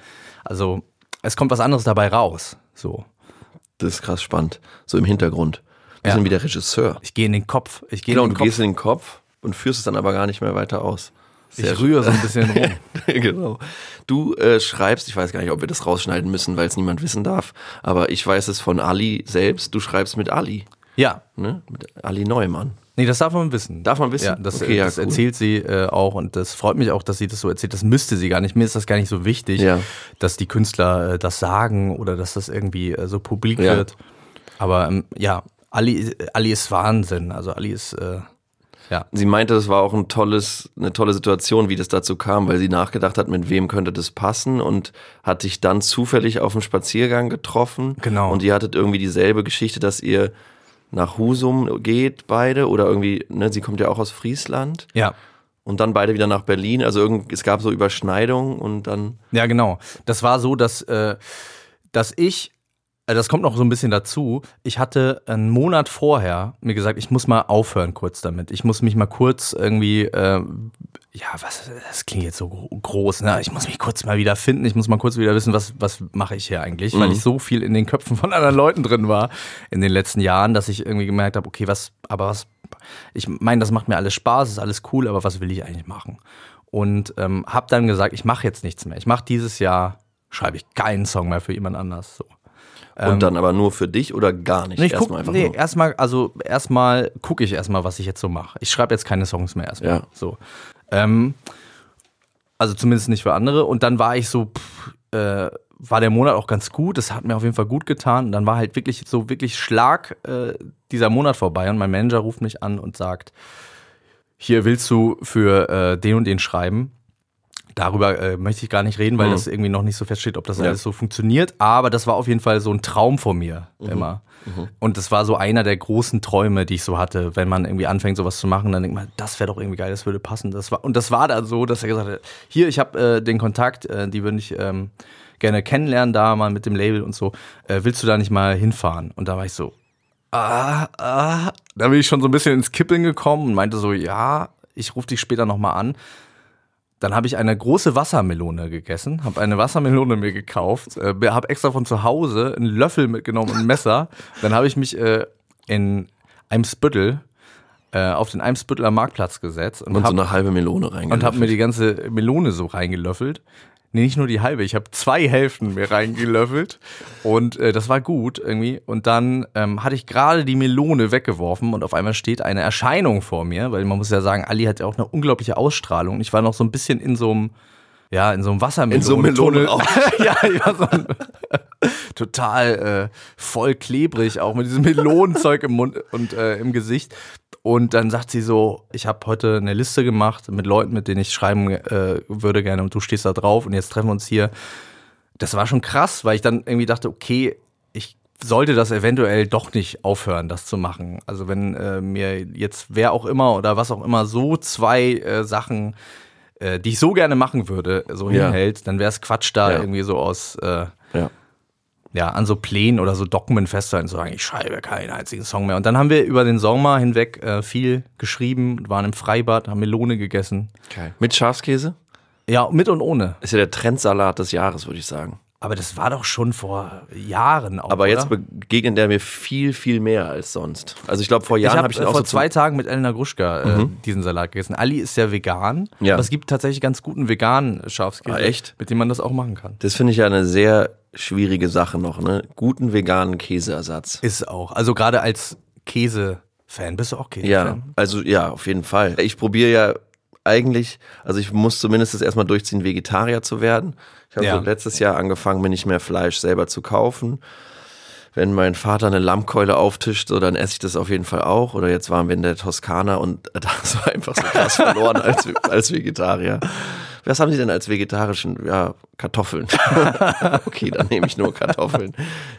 also es kommt was anderes dabei raus. So. Das ist krass spannend. So im Hintergrund. Bisschen Ja. wie der Regisseur. Ich gehe in den Kopf. Ich gehe Genau, in du den Kopf. gehst in den Kopf und führst es dann aber gar nicht mehr weiter aus. ich rühre so ein bisschen rum. genau. Du äh, schreibst, ich weiß gar nicht, ob wir das rausschneiden müssen, weil es niemand wissen darf, aber ich weiß es von Ali selbst. Du schreibst mit Ali, Ja. ne? Mit Ali Neumann. Nee, das darf man wissen. Darf man wissen? Ja, das, Okay, ja, das cool. erzählt sie äh, auch und das freut mich auch, dass sie das so erzählt. Das müsste sie gar nicht. Mir ist das gar nicht so wichtig, Ja. dass die Künstler äh, das sagen oder dass das irgendwie äh, so publik Ja. wird. Aber ähm, ja, Ali, Ali ist Wahnsinn. Also Ali ist, äh, ja. Sie meinte, das war auch ein tolles, eine tolle Situation, wie das dazu kam, weil sie nachgedacht hat, mit wem könnte das passen und hat dich dann zufällig auf dem Spaziergang getroffen. Genau. Und ihr hattet irgendwie dieselbe Geschichte, dass ihr nach Husum geht, beide, oder irgendwie, ne, sie kommt ja auch aus Friesland Ja. und dann beide wieder nach Berlin. Also irgend, es gab so Überschneidungen und dann. Ja, genau. Das war so, dass, äh, dass ich, das kommt noch so ein bisschen dazu, ich hatte einen Monat vorher mir gesagt, ich muss mal aufhören kurz damit. Ich muss mich mal kurz irgendwie, äh, ja, was, das klingt jetzt so gro- groß, ne? Ich muss mich kurz mal wieder finden, ich muss mal kurz wieder wissen, was, was mache ich hier eigentlich, weil ich so viel in den Köpfen von anderen Leuten drin war in den letzten Jahren, dass ich irgendwie gemerkt habe, okay, was, aber was, ich meine, das macht mir alles Spaß, ist alles cool, aber was will ich eigentlich machen? Und ähm, habe dann gesagt, ich mache jetzt nichts mehr. Ich mache dieses Jahr, schreibe ich keinen Song mehr für jemand anders. So. Und dann aber nur für dich oder gar nicht? Ähm, Nee, ich guck, Erstmal einfach nee, nur. erstmal, also erstmal gucke ich erstmal, was ich jetzt so mache. Ich schreibe jetzt keine Songs mehr erstmal. Ja. So. Ähm, also zumindest nicht für andere. Und dann war ich so, pff, äh, war der Monat auch ganz gut. Das hat mir auf jeden Fall gut getan. Und dann war halt wirklich so wirklich Schlag äh, dieser Monat vorbei. Und mein Manager ruft mich an und sagt, hier willst du für äh, den und den schreiben. Darüber äh, möchte ich gar nicht reden, weil das irgendwie noch nicht so feststeht, ob das Ja. alles so funktioniert. Aber das war auf jeden Fall so ein Traum von mir immer. Und das war so einer der großen Träume, die ich so hatte, wenn man irgendwie anfängt, sowas zu machen, dann denkt man, das wäre doch irgendwie geil, das würde passen. Das war, und das war dann so, dass er gesagt hat, hier, ich habe äh, den Kontakt, äh, die würde ich ähm, gerne kennenlernen, da mal mit dem Label und so. Äh, willst du da nicht mal hinfahren? Und da war ich so, ah, ah. Da bin ich schon so ein bisschen ins Kippeln gekommen und meinte so, ja, ich rufe dich später nochmal an. Dann habe ich eine große Wassermelone gegessen, habe eine Wassermelone mir gekauft, äh, habe extra von zu Hause einen Löffel mitgenommen und ein Messer. Dann habe ich mich äh, in Eimsbüttel äh, auf den Eimsbütteler Marktplatz gesetzt und, Und hab, so eine halbe Melone rein. und habe mir die ganze Melone so reingelöffelt. Nee, nicht nur die halbe, ich habe zwei Hälften mir reingelöffelt und äh, das war gut irgendwie. Und dann ähm, hatte ich gerade die Melone weggeworfen und auf einmal steht eine Erscheinung vor mir, weil man muss ja sagen, Ali hat ja auch eine unglaubliche Ausstrahlung. Ich war noch so ein bisschen in so einem, ja, in so einem Wassermelone. In so einem Melonenrausch. ja, ich war so ein, total äh, voll klebrig, auch mit diesem Melonenzeug im Mund und äh, im Gesicht. Und dann sagt sie so, ich habe heute eine Liste gemacht mit Leuten, mit denen ich schreiben äh, würde gerne und du stehst da drauf und jetzt treffen wir uns hier. Das war schon krass, weil ich dann irgendwie dachte, okay, ich sollte das eventuell doch nicht aufhören, das zu machen. Also wenn äh, mir jetzt wer auch immer oder was auch immer so zwei äh, Sachen, äh, die ich so gerne machen würde, so Ja. hinhält, dann wäre es Quatsch da Ja. irgendwie so aus äh, Ja. ja, an so Plänen oder so Dogmen festhalten, zu sagen, ich schreibe keinen einzigen Song mehr. Und dann haben wir über den Sommer hinweg äh, viel geschrieben, waren im Freibad, haben Melone gegessen. Mit Schafskäse? Ja, mit und ohne. Ist ja der Trendsalat des Jahres, würde ich sagen. Aber das war doch schon vor Jahren auch. Aber jetzt oder? begegnet er mir viel, viel mehr als sonst. Also ich glaube, vor Jahren habe habe ich ihn äh, auch vor so zwei Tagen mit Elena Gruschka äh, diesen Salat gegessen. Ali ist ja vegan, Ja. aber es gibt tatsächlich ganz guten veganen Schafskäse, Ah, echt? mit dem man das auch machen kann. Das finde ich ja eine sehr schwierige Sache noch, ne? Guten veganen Käseersatz. Ist auch. Also gerade als Käse-Fan. Bist du auch Käse-Fan? Ja, also ja, auf jeden Fall. Ich probiere ja eigentlich, also ich muss zumindest erstmal durchziehen, Vegetarier zu werden. Ich habe Ja. so letztes Jahr angefangen, mir nicht mehr Fleisch selber zu kaufen. Wenn mein Vater eine Lammkeule auftischt, so, dann esse ich das auf jeden Fall auch. Oder jetzt waren wir in der Toskana und da du einfach so krass verloren als, als Vegetarier. Was haben Sie denn als vegetarischen? Ja, Kartoffeln. okay, dann nehme ich nur Kartoffeln.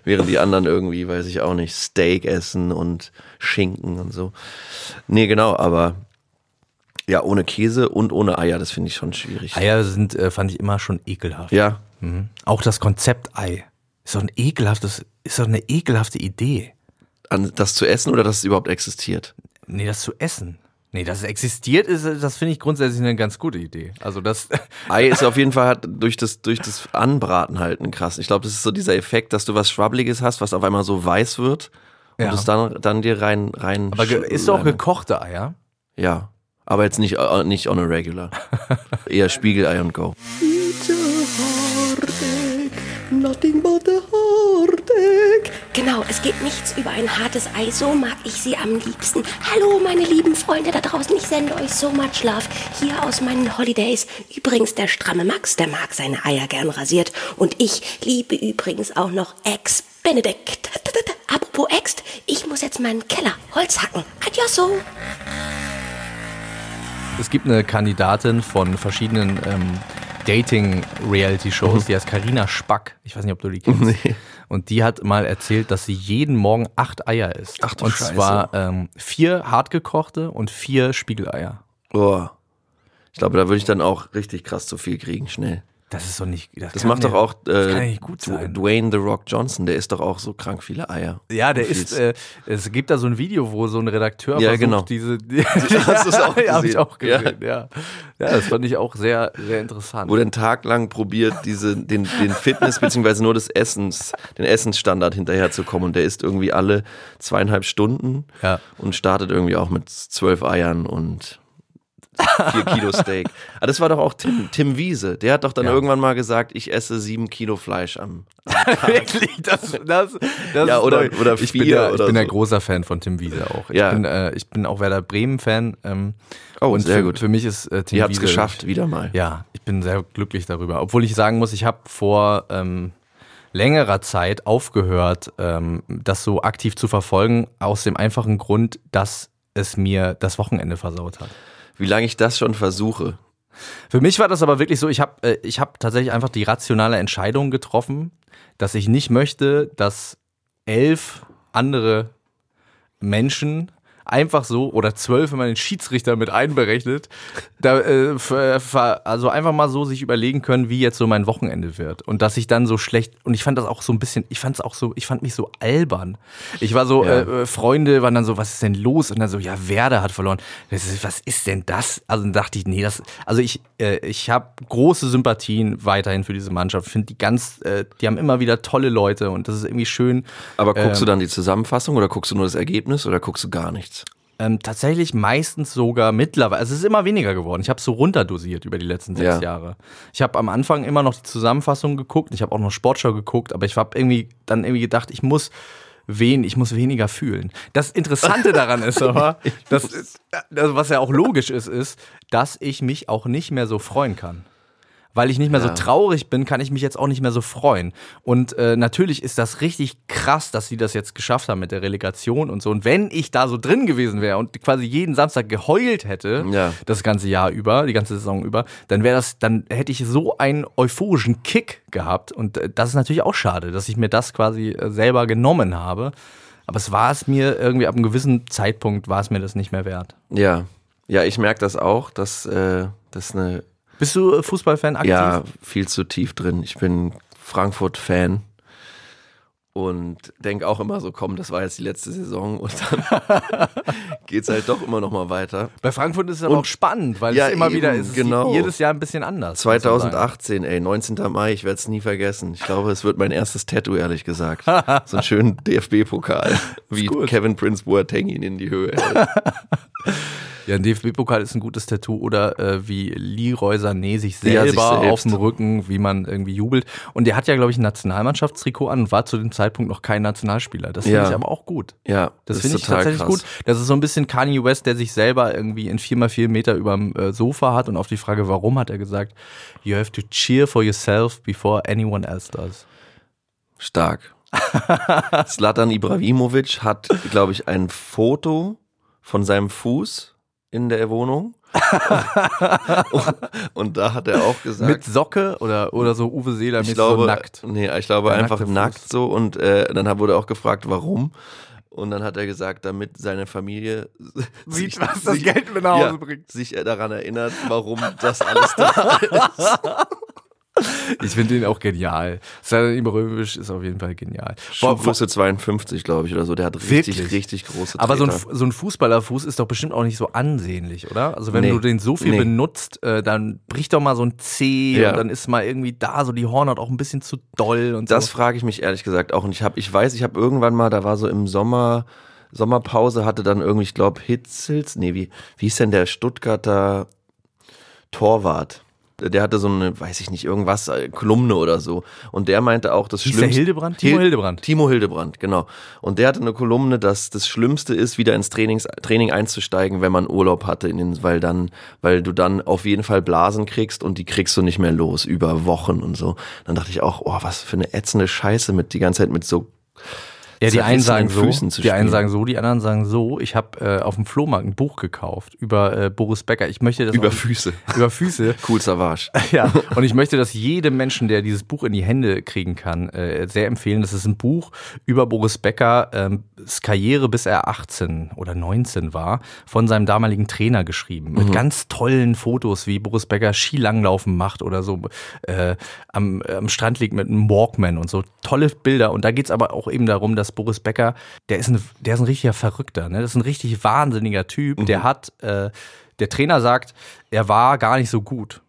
Während die anderen irgendwie, weiß ich auch nicht, Steak essen und Schinken und so. Nee, genau, aber ja, ohne Käse und ohne Eier, das finde ich schon schwierig. Eier sind, äh, fand ich immer schon ekelhaft. Ja, Mhm. Auch das Konzept Ei. Ist doch ein ekelhaftes, ist doch eine ekelhafte Idee. an das zu essen oder dass es überhaupt existiert. Nee, das zu essen. Nee, dass es existiert, ist, das finde ich grundsätzlich eine ganz gute Idee. Also das, Ei ist auf jeden Fall hat durch das, durch das Anbraten halt ein krass. Ich glaube, das ist so dieser Effekt, dass du was Schwabbeliges hast, was auf einmal so weiß wird und Ja. es dann, dann dir rein, rein. aber ist doch gekochte Eier. Ja. Aber jetzt nicht, äh, nicht on a regular. Eher Spiegelei und Go. Nothing but a heartache. Genau, es geht nichts über ein hartes Ei. So mag ich sie am liebsten. Hallo, meine lieben Freunde da draußen. Ich sende euch so much love hier aus meinen Holidays. Übrigens, der stramme Max, der mag seine Eier gern rasiert. Und ich liebe übrigens auch noch Ex-Benedict. Apropos Ex, ich muss jetzt meinen Keller Holz hacken. Adioso. Es gibt eine Kandidatin von verschiedenen ähm, Dating-Reality-Shows, die heißt Karina Spack. Ich weiß nicht, ob du die kennst. Nee. Und die hat mal erzählt, dass sie jeden Morgen acht Eier isst. Ach du und Scheiße. zwar ähm, vier hartgekochte und vier Spiegeleier. Boah. Ich glaube, da würde ich dann auch richtig krass zu viel kriegen, schnell. Das ist doch nicht. Das kann macht ja- doch auch das ja äh. Dwayne The Rock Johnson, der isst doch auch so krank viele Eier. Ja, der Du ist. Äh, es gibt da so ein Video, wo so ein Redakteur Ja, versucht, genau. diese. Hast du's auch ja, hab ich gesehen? auch gesehen. Ja. ja, das fand ich auch sehr, sehr interessant. Wo einen Tag lang probiert, diese, den, den Fitness beziehungsweise nur des Essens, den Essensstandard hinterherzukommen. Und der isst irgendwie alle zweieinhalb Stunden Ja. und startet irgendwie auch mit zwölf Eiern und vier Kilo Steak. Aber das war doch auch Tim, Tim Wiese. Der hat doch dann Ja. irgendwann mal gesagt, ich esse sieben Kilo Fleisch am. Wirklich, das, das, das Ja, oder- oder ich bin, ja, ich bin so. großer Fan von Tim Wiese auch. Ich, Ja. bin, äh, ich bin auch Werder Bremen-Fan. Ähm, Oh, und sehr für, gut. Für mich ist äh, Tim Ihr habt es geschafft, wieder mal. Ja, ich bin sehr glücklich darüber. Obwohl ich sagen muss, ich habe vor ähm, längerer Zeit aufgehört, ähm, das so aktiv zu verfolgen, aus dem einfachen Grund, dass es mir das Wochenende versaut hat. Wie lange ich das schon versuche. Für mich war das aber wirklich so, ich habe äh, hab tatsächlich einfach die rationale Entscheidung getroffen, dass ich nicht möchte, dass elf andere Menschen einfach so, oder zwölf, wenn man den Schiedsrichter mit einberechnet, da, äh, ver- also einfach mal so sich überlegen können, wie jetzt so mein Wochenende wird. Und dass ich dann so schlecht, und ich fand das auch so ein bisschen, ich fand es auch so, ich fand mich so albern. Ich war so, Ja. äh, äh, Freunde waren dann so, was ist denn los? Und dann so, ja, Werder hat verloren. Ist, was ist denn das? Also dann dachte ich, nee, das, also ich, äh, ich habe große Sympathien weiterhin für diese Mannschaft. Finde die ganz, äh, die haben immer wieder tolle Leute und das ist irgendwie schön. Aber guckst du Ähm, dann die Zusammenfassung oder guckst du nur das Ergebnis oder guckst du gar nichts? Ähm, tatsächlich meistens sogar mittlerweile. Also es ist immer weniger geworden. Ich habe so runterdosiert über die letzten sechs Ja. Jahre. Ich habe am Anfang immer noch die Zusammenfassung geguckt. Ich habe auch noch Sportschau geguckt, aber ich habe irgendwie dann irgendwie gedacht, ich muss wen, ich muss weniger fühlen. Das Interessante daran ist aber, das ist, also was ja auch logisch ist, ist, dass ich mich auch nicht mehr so freuen kann. Weil ich nicht mehr so Ja. traurig bin, kann ich mich jetzt auch nicht mehr so freuen. Und äh, natürlich ist das richtig krass, dass sie das jetzt geschafft haben mit der Relegation und so. Und wenn ich da so drin gewesen wäre und quasi jeden Samstag geheult hätte, Ja. das ganze Jahr über, die ganze Saison über, dann wäre das, dann hätte ich so einen euphorischen Kick gehabt. Und äh, das ist natürlich auch schade, dass ich mir das quasi äh, selber genommen habe. Aber es war es mir irgendwie ab einem gewissen Zeitpunkt war es mir das nicht mehr wert. Ja. Ja, ich merke das auch, dass äh, das eine Bist du äh, Fußballfan aktiv? Ja, viel zu tief drin. Ich bin Frankfurt-Fan und denke auch immer so, komm, das war jetzt die letzte Saison und dann geht's halt doch immer noch mal weiter. Bei Frankfurt ist es aber Und- auch spannend, weil Ja, es immer eben, wieder ist, es genau. jedes Jahr ein bisschen anders. muss man sagen. 2018, ey, 19. Mai, ich werde es nie vergessen. Ich glaube, es wird mein erstes Tattoo, ehrlich gesagt. So einen schönen DFB-Pokal, wie. Kevin Prince Boateng ihn in die Höhe hält. Ja, ein DFB-Pokal ist ein gutes Tattoo oder äh, wie Leroy Sané sich Ja, sich selber selbst. auf dem Rücken, wie man irgendwie jubelt. Und der hat ja, glaube ich, ein Nationalmannschaftstrikot an und war zu dem Zeitpunkt noch kein Nationalspieler. Das finde Ja. ich aber auch gut. Ja, Das, finde ich tatsächlich krass. gut. Das ist so ein bisschen Kanye West, der sich selber irgendwie in 4x4 Meter überm äh, Sofa hat und auf die Frage, warum, hat er gesagt, you have to cheer for yourself before anyone else does. Stark. Zlatan Ibrahimovic hat, glaube ich, ein Foto von seinem Fuß in der Wohnung. und, und da hat er auch gesagt, Mit Socke oder, oder so Uwe Seeler ich mit glaube, so nackt. Nee, ich glaube Der einfach nackt Fuß. so und äh, dann wurde auch gefragt, warum. Und dann hat er gesagt, damit seine Familie Sieht, was das Geld mit nach Hause ja, bringt. sich daran erinnert, warum das alles da ist. Ich finde den auch genial. Sein Ibrahimovic ist auf jeden Fall genial. Schuhgröße 52, glaube ich, oder so. Der hat richtig, Wirklich? richtig große Aber so ein, Treter. so ein Fußballerfuß ist doch bestimmt auch nicht so ansehnlich, oder? Also wenn Nee. du den so viel Nee. benutzt, äh, dann bricht doch mal so ein Zeh Ja. und dann ist mal irgendwie da so die Hornhaut auch ein bisschen zu doll und Das so. frage ich mich ehrlich gesagt auch. Und ich habe, ich weiß, ich habe irgendwann mal, da war so im Sommer, Sommerpause, hatte dann irgendwie, ich glaube, Hitzels, nee, wie, wie hieß denn der Stuttgarter Torwart? Der hatte so eine, weiß ich nicht, irgendwas, äh, Kolumne oder so. Und der meinte auch, das Hieß der Schlimmste. Hildebrand? Timo Hil- Hildebrand. Timo Hildebrand, genau. Und der hatte eine Kolumne, dass das Schlimmste ist, wieder ins Trainings, Training einzusteigen, wenn man Urlaub hatte, in den, weil dann, weil du dann auf jeden Fall Blasen kriegst und die kriegst du nicht mehr los über Wochen und so. Dann dachte ich auch, oh, was für eine ätzende Scheiße mit die ganze Zeit mit so Ja, die einen sagen so, Füßen zu die einen spielen. sagen so, die anderen sagen so. Ich habe äh, auf dem Flohmarkt ein Buch gekauft über äh, Boris Becker. Ich möchte das über Füße. über Füße. Cool Savage. Ja, und ich möchte das jedem Menschen, der dieses Buch in die Hände kriegen kann, äh, sehr empfehlen. Das ist ein Buch über Boris Becker, ähm, Karriere bis er 18 oder 19 war, von seinem damaligen Trainer geschrieben. Mit ganz tollen Fotos, wie Boris Becker Skilanglaufen macht oder so äh, am, am Strand liegt mit einem Walkman und so. Tolle Bilder. Und da geht's aber auch eben darum, dass Boris Becker, der ist ein, der ist ein richtiger Verrückter, ne? Das ist ein richtig wahnsinniger Typ. Der hat, äh, der Trainer sagt, er war gar nicht so gut.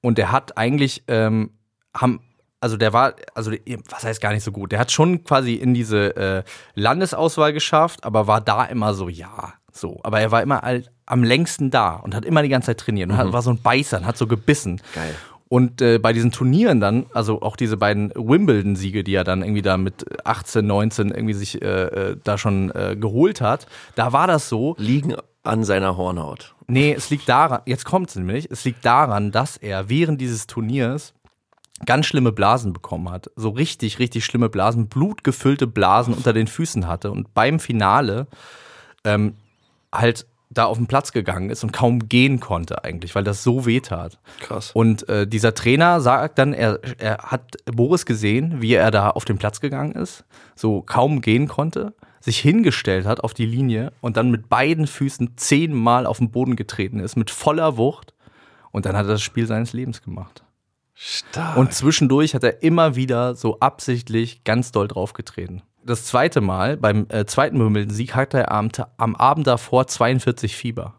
Und der hat eigentlich, ähm, haben, also der war, also was heißt gar nicht so gut? Der hat schon quasi in diese äh, Landesauswahl geschafft, aber war da immer so, ja, so. Aber er war immer all, am längsten da und hat immer die ganze Zeit trainiert und hat, war so ein Beißer und hat so gebissen. Geil. Und äh, bei diesen Turnieren dann, also auch diese beiden Wimbledon-Siege, die er dann irgendwie da mit 18, 19 irgendwie sich äh, äh, da schon äh, geholt hat, da war das so, Liegen an seiner Hornhaut. Nee, es liegt daran, jetzt kommt es nämlich, es liegt daran, dass er während dieses Turniers ganz schlimme Blasen bekommen hat. So richtig, richtig schlimme Blasen, blutgefüllte Blasen unter den Füßen hatte und beim Finale ähm, halt da auf den Platz gegangen ist und kaum gehen konnte eigentlich, weil das so weh tat. Krass. Und äh, dieser Trainer sagt dann, er, er hat Boris gesehen, wie er da auf den Platz gegangen ist, so kaum gehen konnte, sich hingestellt hat auf die Linie und dann mit beiden Füßen zehnmal auf den Boden getreten ist, mit voller Wucht. Und dann hat er das Spiel seines Lebens gemacht. Stark. Und zwischendurch hat er immer wieder so absichtlich ganz doll draufgetreten. Das zweite Mal, beim äh, zweiten Wimbledon-Sieg, hatte er am, am Abend davor 42 Fieber.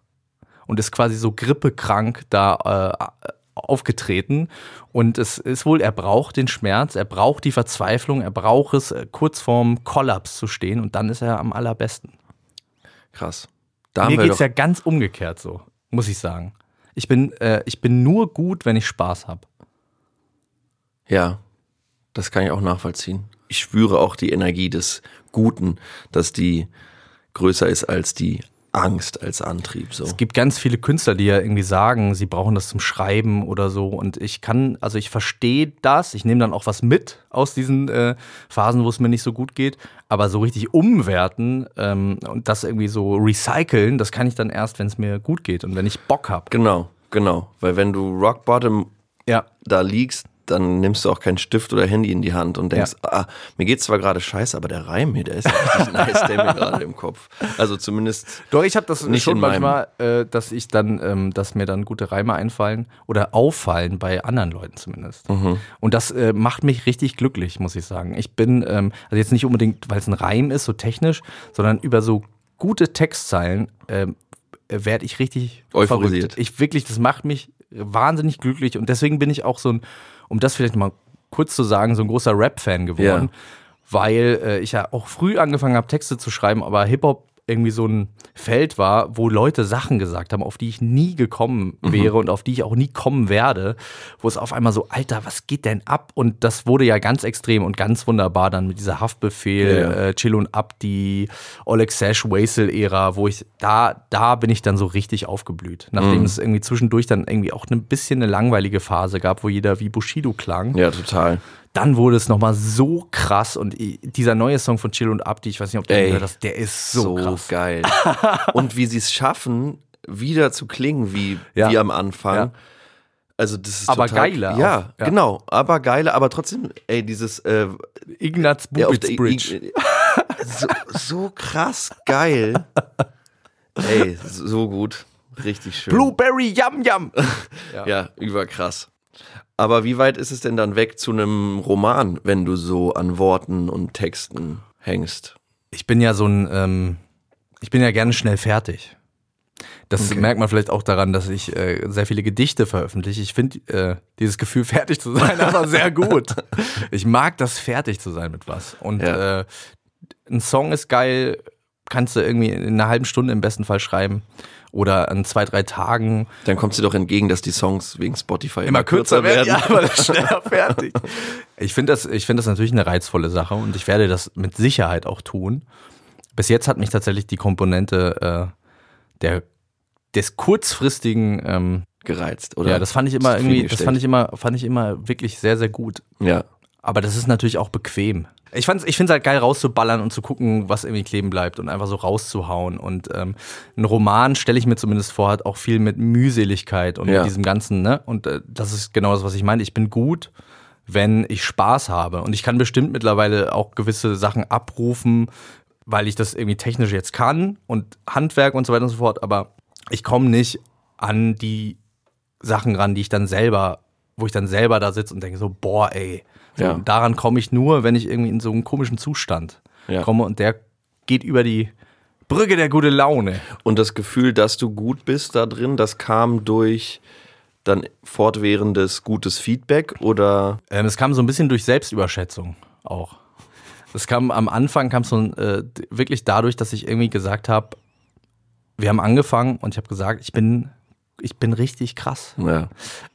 Und ist quasi so grippekrank da äh, aufgetreten. Und es ist wohl, er braucht den Schmerz, er braucht die Verzweiflung, er braucht es, äh, kurz vorm Kollaps zu stehen. Und dann ist er am allerbesten. Krass. Da Mir geht's doch, ja ganz umgekehrt so, muss ich sagen. Ich bin, äh, ich bin nur gut, wenn ich Spaß habe. Ja, das kann ich auch nachvollziehen. Ich spüre auch die Energie des Guten, dass die größer ist als die Angst als Antrieb. So. Es gibt ganz viele Künstler, die ja irgendwie sagen, sie brauchen das zum Schreiben oder so. Und ich kann, also ich verstehe das. Ich nehme dann auch was mit aus diesen äh, Phasen, wo es mir nicht so gut geht. Aber so richtig umwerten ähm, und das irgendwie so recyceln, das kann ich dann erst, wenn es mir gut geht und wenn ich Bock habe. Genau, genau. Weil wenn du Rock Bottom Ja. da liegst, dann nimmst du auch keinen Stift oder Handy in die Hand und denkst, Ja. ah, mir geht's zwar gerade scheiße, aber der Reim hier, der ist richtig nice, der mir gerade im Kopf. Also zumindest Doch, ich habe das Nicht schon manchmal, äh, dass ich dann, ähm, dass mir dann gute Reime einfallen oder auffallen bei anderen Leuten zumindest. Mhm. Und das äh, macht mich richtig glücklich, muss ich sagen. Ich bin, ähm, also jetzt nicht unbedingt, weil es ein Reim ist, so technisch, sondern über so gute Textzeilen ähm, werde ich richtig Euphorisiert. verrückt. Ich wirklich, das macht mich wahnsinnig glücklich und deswegen bin ich auch so ein, um das vielleicht mal kurz zu sagen, so ein großer Rap-Fan geworden, weil äh, ich ja auch früh angefangen habe, Texte zu schreiben, aber Hip-Hop irgendwie so ein Feld war, wo Leute Sachen gesagt haben, auf die ich nie gekommen Mhm. wäre und auf die ich auch nie kommen werde, wo es auf einmal so, Alter, was geht denn ab? Und das wurde ja ganz extrem und ganz wunderbar dann mit dieser Haftbefehl, Ja, ja. Äh, Chill und Abdi, Oleg Sash, Waisel-Ära, wo ich, da, da bin ich dann so richtig aufgeblüht. Nachdem Mhm. es irgendwie zwischendurch dann irgendwie auch ein bisschen eine langweilige Phase gab, wo jeder wie Bushido klang Ja, total. Dann wurde es nochmal so krass und i- dieser neue Song von Chill und Abdi, ich weiß nicht, ob du Ey, gehört hast, der ist so, So, krass. geil. Und wie sie es schaffen, wieder zu klingen wie, Ja. wie am Anfang. Ja. Also das ist Aber total, geiler Ja, auch, ja. genau. Aber geiler, aber trotzdem, ey, dieses äh, Ignaz ja, auf Bubitz der- Bridge. so, so krass geil. Ey, so gut. Richtig schön. Blueberry Yum Yum. Ja, überkrass. Aber wie weit ist es denn dann weg zu einem Roman, wenn du so an Worten und Texten hängst? Ich bin ja so ein, ähm, ich bin ja gerne schnell fertig. Das Okay. merkt man vielleicht auch daran, dass ich äh, sehr viele Gedichte veröffentliche. Ich finde äh, dieses Gefühl, fertig zu sein, aber sehr gut. Ich mag das, fertig zu sein mit was. Und Ja. äh, ein Song ist geil, kannst du irgendwie in einer halben Stunde im besten Fall schreiben. Oder an zwei, drei Tagen. Dann kommt sie doch entgegen, dass die Songs wegen Spotify immer, immer kürzer werden, ja, werden. aber schneller fertig. Ich finde das, ich finde das natürlich eine reizvolle Sache und ich werde das mit Sicherheit auch tun. Bis jetzt hat mich tatsächlich die Komponente äh, der des kurzfristigen, ähm, Gereizt, oder? ja, das fand ich immer irgendwie, das fand ich immer, fand ich immer wirklich sehr, sehr gut. Ja. Aber das ist natürlich auch bequem. Ich, fand's- ich finde es halt geil, rauszuballern und zu gucken, was irgendwie kleben bleibt und einfach so rauszuhauen. Und ähm, ein Roman, stelle ich mir zumindest vor, hat auch viel mit Mühseligkeit und Ja. diesem Ganzen, ne? Und äh, das ist genau das, was ich meine. Ich bin gut, wenn ich Spaß habe. Und ich kann bestimmt mittlerweile auch gewisse Sachen abrufen, weil ich das irgendwie technisch jetzt kann und Handwerk und so weiter und so fort. Aber ich komme nicht an die Sachen ran, die ich dann selber, wo ich dann selber da sitze und denke so, boah, ey. So, Ja. daran komme ich nur, wenn ich irgendwie in so einen komischen Zustand Ja. komme und der geht über die Brücke der gute Laune. Und das Gefühl, dass du gut bist da drin, das kam durch dann fortwährendes gutes Feedback oder Ähm, es kam so ein bisschen durch Selbstüberschätzung auch. Es kam am Anfang kam so äh, wirklich dadurch, dass ich irgendwie gesagt habe, wir haben angefangen und ich habe gesagt, ich bin ich bin richtig krass. ja,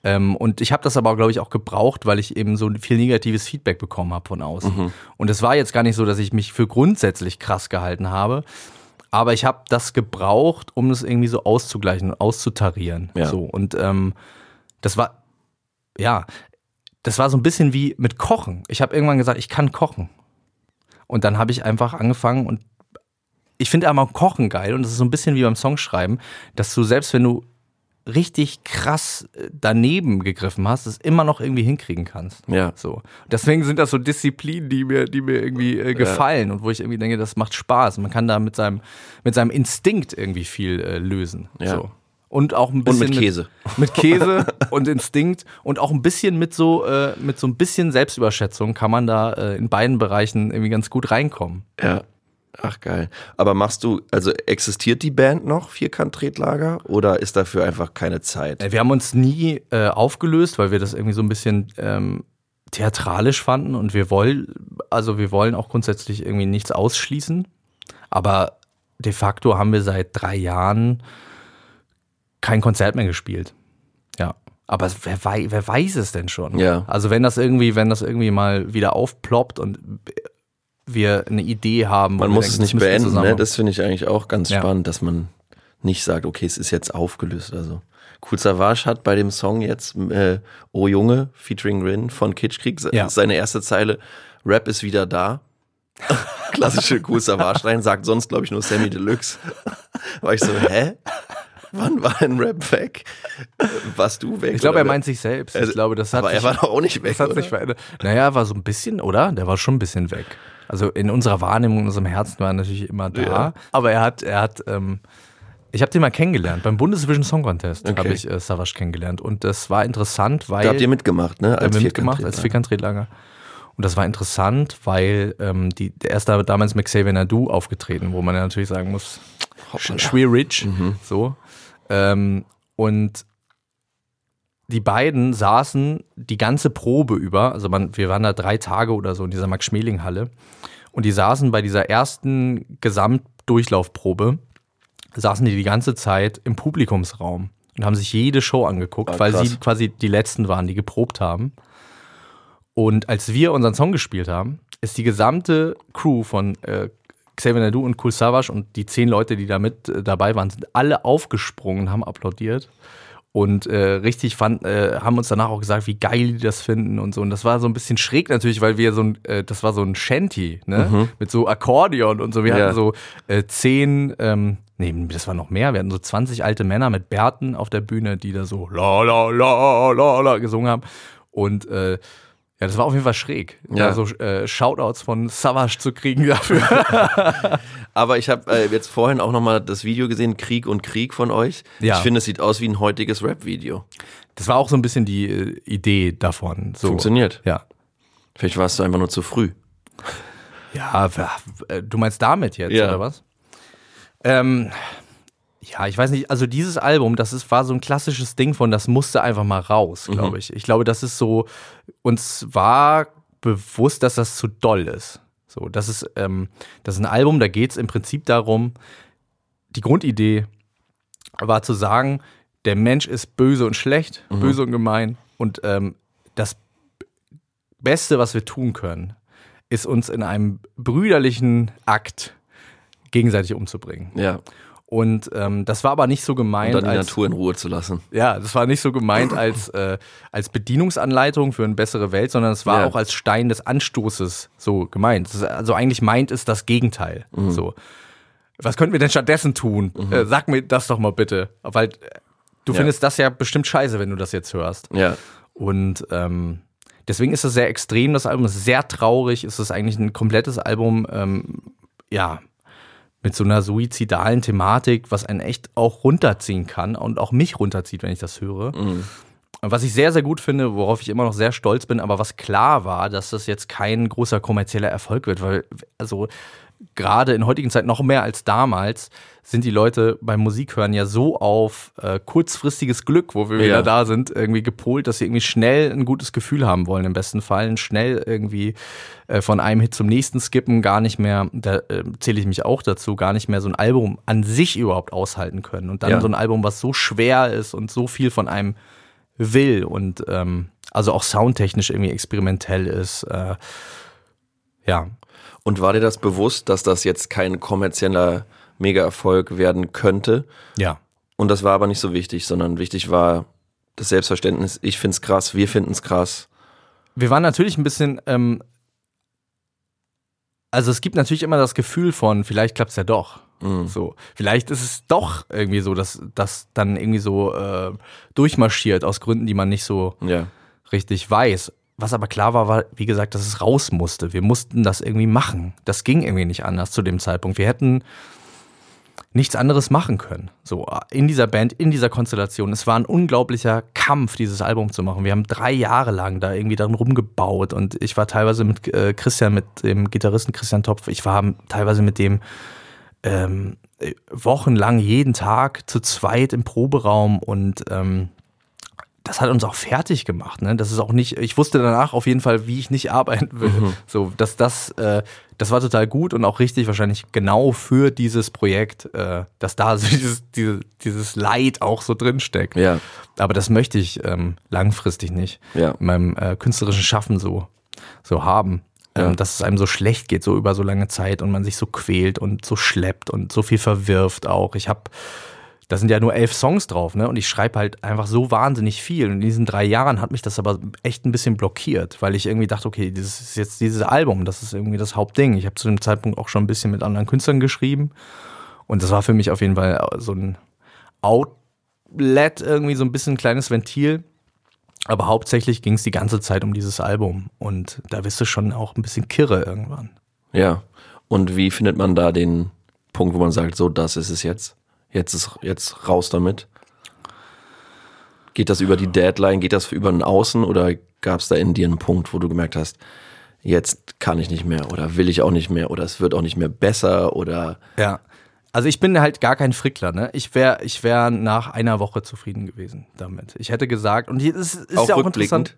Ähm, und ich habe das aber, glaube ich, auch gebraucht, weil ich eben so viel negatives Feedback bekommen habe von außen. Und es war jetzt gar nicht so, dass ich mich für grundsätzlich krass gehalten habe. Aber ich habe das gebraucht, um das irgendwie so auszugleichen und auszutarieren. Ja. So. Und ähm, das war, ja, das war so ein bisschen wie mit Kochen. Ich habe irgendwann gesagt, ich kann kochen. Und dann habe ich einfach angefangen und ich finde aber Kochen geil und das ist so ein bisschen wie beim Songschreiben, dass du selbst wenn du richtig krass äh, daneben gegriffen hast, es immer noch irgendwie hinkriegen kannst. Ja. So. Deswegen sind das so Disziplinen, die mir, die mir irgendwie äh, gefallen und wo ich irgendwie denke, das macht Spaß. Man kann da mit seinem, mit seinem Instinkt irgendwie viel äh, lösen. Ja. So. Und auch ein bisschen mit Käse. Mit, mit Käse und Instinkt und auch ein bisschen mit so, äh, mit so ein bisschen Selbstüberschätzung kann man da äh, in beiden Bereichen irgendwie ganz gut reinkommen. ja. Ach geil. Aber machst du, also existiert die Band noch, Vierkant-Tretlager, oder ist dafür einfach keine Zeit? Äh, Wir haben uns nie äh, aufgelöst, weil wir das irgendwie so ein bisschen ähm, theatralisch fanden und wir wollen, also wir wollen auch grundsätzlich irgendwie nichts ausschließen. Aber de facto haben wir seit drei Jahren kein Konzert mehr gespielt. Ja. Aber wer, wei wer weiß es denn schon? Ja. Also wenn das irgendwie, wenn das irgendwie mal wieder aufploppt und wir eine Idee haben. Man muss denken, es nicht beenden, ne? Das finde ich eigentlich auch ganz Ja. spannend, dass man nicht sagt, okay, es ist jetzt aufgelöst. Also Cool Savage hat bei dem Song jetzt äh, Oh Junge featuring Rin von Kitschkrieg Ja. seine erste Zeile Rap ist wieder da. Klassische Cool Savage rein, sagt sonst glaube ich nur Sammy Deluxe. War ich so, hä? Wann war denn Rap weg? Warst du weg? Ich glaube, er meint sich selbst. Also, Ich glaube, das hat aber er sich, war doch auch nicht weg, das hat oder? sich. Naja, er war so ein bisschen, oder? Der war schon ein bisschen weg. Also in unserer Wahrnehmung, in unserem Herzen war er natürlich immer da. Ja. Aber er hat, er hat, ähm, ich habe den mal kennengelernt. Beim Bundesvision Song Contest Okay. habe ich äh, Savage kennengelernt. Und das war interessant, weil. Da habt ihr mitgemacht, ne? haben wir mitgemacht als Vierkant-Tretlager. Und das war interessant, weil ähm, die, der ist da damals mit Xavier Nadu aufgetreten, wo man ja natürlich sagen muss. Schwer Rich, so. Ähm, und die beiden saßen die ganze Probe über, also man, wir waren da drei Tage oder so in dieser Max-Schmeling-Halle und die saßen bei dieser ersten Gesamtdurchlaufprobe, saßen die die ganze Zeit im Publikumsraum und haben sich jede Show angeguckt, Ah, weil sie quasi die letzten waren, die geprobt haben. Und als wir unseren Song gespielt haben, ist die gesamte Crew von äh, Xavier Nadu und Cool Savage und die zehn Leute, die da mit äh, dabei waren, sind alle aufgesprungen, haben applaudiert und äh, richtig fand, äh, haben uns danach auch gesagt, wie geil die das finden und so. Und das war so ein bisschen schräg natürlich, weil wir so ein, äh, das war so ein Shanty, ne? Mit so Akkordeon und so. Wir Ja. hatten so äh, zehn, ähm, nee, das war noch mehr. Wir hatten so 20 alte Männer mit Bärten auf der Bühne, die da so la la la la la gesungen haben. Und äh, Ja, das war auf jeden Fall schräg. Ja. So äh, Shoutouts von Savage zu kriegen dafür. Aber ich habe äh, jetzt vorhin auch nochmal das Video gesehen, Krieg und Krieg von euch. Ja. Ich finde, es sieht aus wie ein heutiges Rap-Video. Das war auch so ein bisschen die äh, Idee davon. So. Funktioniert. Ja. Vielleicht warst du einfach nur zu früh. Ja, äh, du meinst damit jetzt, Ja. oder was? Ähm, ja, ich weiß nicht, also dieses Album, das ist, war so ein klassisches Ding von, das musste einfach mal raus, glaube ich. Ich glaube, das ist so, uns war bewusst, dass das zu doll ist. So, das ist, ähm, das ist ein Album, da geht es im Prinzip darum, die Grundidee war zu sagen, der Mensch ist böse und schlecht, böse und gemein und ähm, das Beste, was wir tun können, ist uns in einem brüderlichen Akt gegenseitig umzubringen. Ja. Und ähm, das war aber nicht so gemeint dann die als Natur in Ruhe zu lassen. ja, das war nicht so gemeint als äh, als Bedienungsanleitung für eine bessere Welt, sondern es war Ja. auch als Stein des Anstoßes so gemeint. Ist, also eigentlich meint es das Gegenteil. Mhm. So, was könnten wir denn stattdessen tun? Äh, sag mir das doch mal bitte, weil äh, du Ja. findest das ja bestimmt scheiße, wenn du das jetzt hörst. Ja. Und ähm, deswegen ist es sehr extrem, das Album ist sehr traurig, es ist eigentlich ein komplettes Album, ähm, ja, mit so einer suizidalen Thematik, was einen echt auch runterziehen kann und auch mich runterzieht, wenn ich das höre. Und Was ich sehr, sehr gut finde, worauf ich immer noch sehr stolz bin, aber was klar war, dass das jetzt kein großer kommerzieller Erfolg wird, weil, also gerade in heutigen Zeit noch mehr als damals sind die Leute beim Musikhören ja so auf äh, kurzfristiges Glück, wo wir Ja. wieder da sind, irgendwie gepolt, dass sie irgendwie schnell ein gutes Gefühl haben wollen, im besten Fall, schnell irgendwie äh, von einem Hit zum nächsten skippen, gar nicht mehr, da äh, zähle ich mich auch dazu, gar nicht mehr so ein Album an sich überhaupt aushalten können. Und dann Ja. so ein Album, was so schwer ist und so viel von einem will und ähm, also auch soundtechnisch irgendwie experimentell ist. Äh, ja, Und war dir das bewusst, dass das jetzt kein kommerzieller Mega-Erfolg werden könnte? ja. Und das war aber nicht so wichtig, sondern wichtig war das Selbstverständnis. Ich find's krass, wir finden's krass. Wir waren natürlich ein bisschen, ähm, also es gibt natürlich immer das Gefühl von, vielleicht klappt's ja doch. So, vielleicht ist es doch irgendwie so, dass das dann irgendwie so äh, durchmarschiert aus Gründen, die man nicht so Ja. richtig weiß. Was aber klar war, war, wie gesagt, dass es raus musste. Wir mussten das irgendwie machen. Das ging irgendwie nicht anders zu dem Zeitpunkt. Wir hätten nichts anderes machen können. So, in dieser Band, in dieser Konstellation. Es war ein unglaublicher Kampf, dieses Album zu machen. Wir haben drei Jahre lang da irgendwie dran rumgebaut und ich war teilweise mit äh, Christian, mit dem Gitarristen Christian Topf, ich war teilweise mit dem ähm, wochenlang jeden Tag zu zweit im Proberaum und ähm, das hat uns auch fertig gemacht. Ne? Das ist auch nicht, ich wusste danach auf jeden Fall, wie ich nicht arbeiten will. So, dass das, äh, das war total gut und auch richtig wahrscheinlich genau für dieses Projekt, äh, dass da so dieses, diese, dieses Leid auch so drinsteckt. Ja. Aber das möchte ich ähm, langfristig nicht Ja. in meinem äh, künstlerischen Schaffen so, so haben. Ja. Ähm, dass es einem so schlecht geht, so über so lange Zeit und man sich so quält und so schleppt und so viel verwirft auch. Ich habe, da sind ja nur elf Songs drauf, ne? Und ich schreibe halt einfach so wahnsinnig viel. Und in diesen drei Jahren hat mich das aber echt ein bisschen blockiert, weil ich irgendwie dachte, okay, das ist jetzt dieses Album, das ist irgendwie das Hauptding. Ich habe zu dem Zeitpunkt auch schon ein bisschen mit anderen Künstlern geschrieben. Und das war für mich auf jeden Fall so ein Outlet, irgendwie so ein bisschen ein kleines Ventil. Aber hauptsächlich ging es die ganze Zeit um dieses Album. Und da bist du schon auch ein bisschen kirre irgendwann. Ja. Und wie findet man da den Punkt, wo man sagt, so, das ist es jetzt? Jetzt ist jetzt raus damit? Geht das über die Deadline? Geht das über ein Außen? Oder gab es da in dir einen Punkt, wo du gemerkt hast, jetzt kann ich nicht mehr oder will ich auch nicht mehr oder es wird auch nicht mehr besser oder Ja. Also ich bin halt gar kein Frickler, ne? Ich wäre ich wär nach einer Woche zufrieden gewesen damit. Ich hätte gesagt, und es ist Auch ja auch interessant.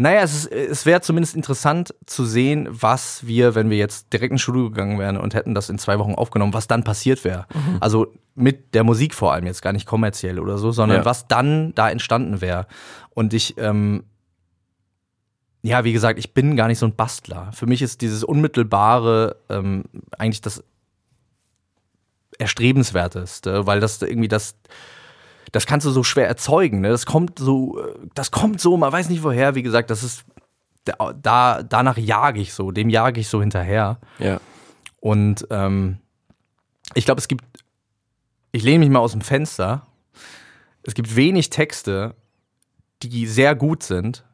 Naja, es, ist- es wäre zumindest interessant zu sehen, was wir, wenn wir jetzt direkt ins Studio gegangen wären und hätten das in zwei Wochen aufgenommen, was dann passiert wäre. Also mit der Musik vor allem, jetzt gar nicht kommerziell oder so, sondern Ja. was dann da entstanden wäre. Und ich, ähm, ja, wie gesagt, ich bin gar nicht so ein Bastler. Für mich ist dieses Unmittelbare ähm, eigentlich das erstrebenswerteste, weil das irgendwie das das kannst du so schwer erzeugen, ne? Das kommt so das kommt so, man weiß nicht woher, wie gesagt, das ist da danach jage ich so, dem jage ich so hinterher ja. und ähm, ich glaube, es gibt ich lehne mich mal aus dem Fenster. Es gibt wenig Texte, die sehr gut sind,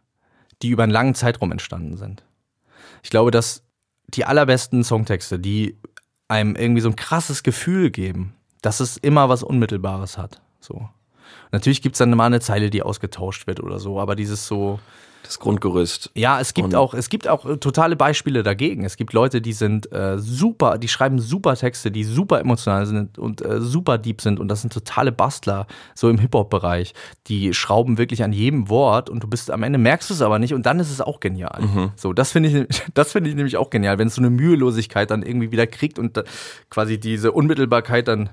die über einen langen Zeitraum entstanden sind. Ich glaube, dass die allerbesten Songtexte, die einem irgendwie so ein krasses Gefühl geben, dass es immer was Unmittelbares hat. So. Natürlich gibt es dann mal eine Zeile, die ausgetauscht wird oder so, aber dieses so, Das Grundgerüst. ja, es gibt Und- auch, es gibt auch äh, totale Beispiele dagegen. Es gibt Leute, die sind äh, super, die schreiben super Texte, die super emotional sind und äh, super deep sind und das sind totale Bastler, so im Hip-Hop-Bereich. Die schrauben wirklich an jedem Wort und du bist am Ende merkst du es aber nicht und dann ist es auch genial. So, das finde ich, das finde ich nämlich auch genial, wenn es so eine Mühelosigkeit dann irgendwie wieder kriegt und quasi diese Unmittelbarkeit dann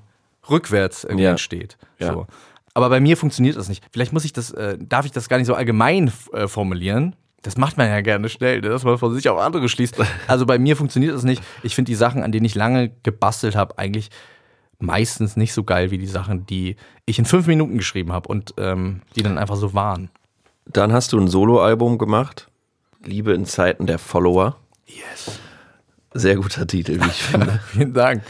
rückwärts irgendwie Ja. entsteht. Ja. So. Aber bei mir funktioniert das nicht. Vielleicht muss ich das, äh, darf ich das gar nicht so allgemein äh, formulieren. Das macht man ja gerne schnell, ne, dass man von sich auf andere schließt. Also bei mir funktioniert das nicht. Ich finde die Sachen, an denen ich lange gebastelt habe, eigentlich meistens nicht so geil wie die Sachen, die ich in fünf Minuten geschrieben habe und ähm, die dann einfach so waren. Dann hast du ein Soloalbum gemacht. Liebe in Zeiten der Follower. Yes. Sehr guter Titel, wie ich finde. Vielen Dank.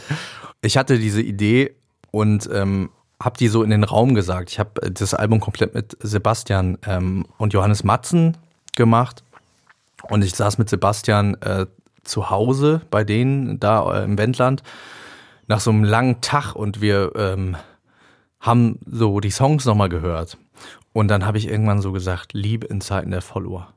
Ich hatte diese Idee und ähm, habe die so in den Raum gesagt. Ich habe das Album komplett mit Sebastian ähm, und Johannes Matzen gemacht. Und ich saß mit Sebastian äh, zu Hause bei denen da äh, im Wendland nach so einem langen Tag und wir ähm, haben so die Songs nochmal gehört. Und dann habe ich irgendwann so gesagt, Liebe in Zeiten der Follower.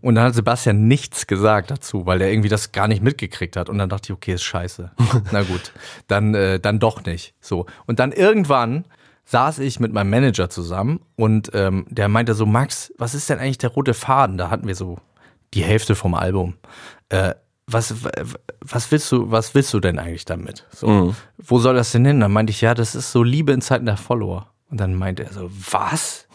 Und dann hat Sebastian nichts gesagt dazu, weil er irgendwie das gar nicht mitgekriegt hat. Und dann dachte ich, okay, ist scheiße. Na gut, dann, äh, dann doch nicht. So. Und dann irgendwann saß ich mit meinem Manager zusammen und ähm, der meinte so, Max, was ist denn eigentlich der rote Faden? Da hatten wir so die Hälfte vom Album. Äh, was, was willst du, was willst du denn eigentlich damit? So, Wo soll das denn hin? Dann meinte ich, ja, das ist so Liebe in Zeiten der Follower. Und dann meinte er so, was?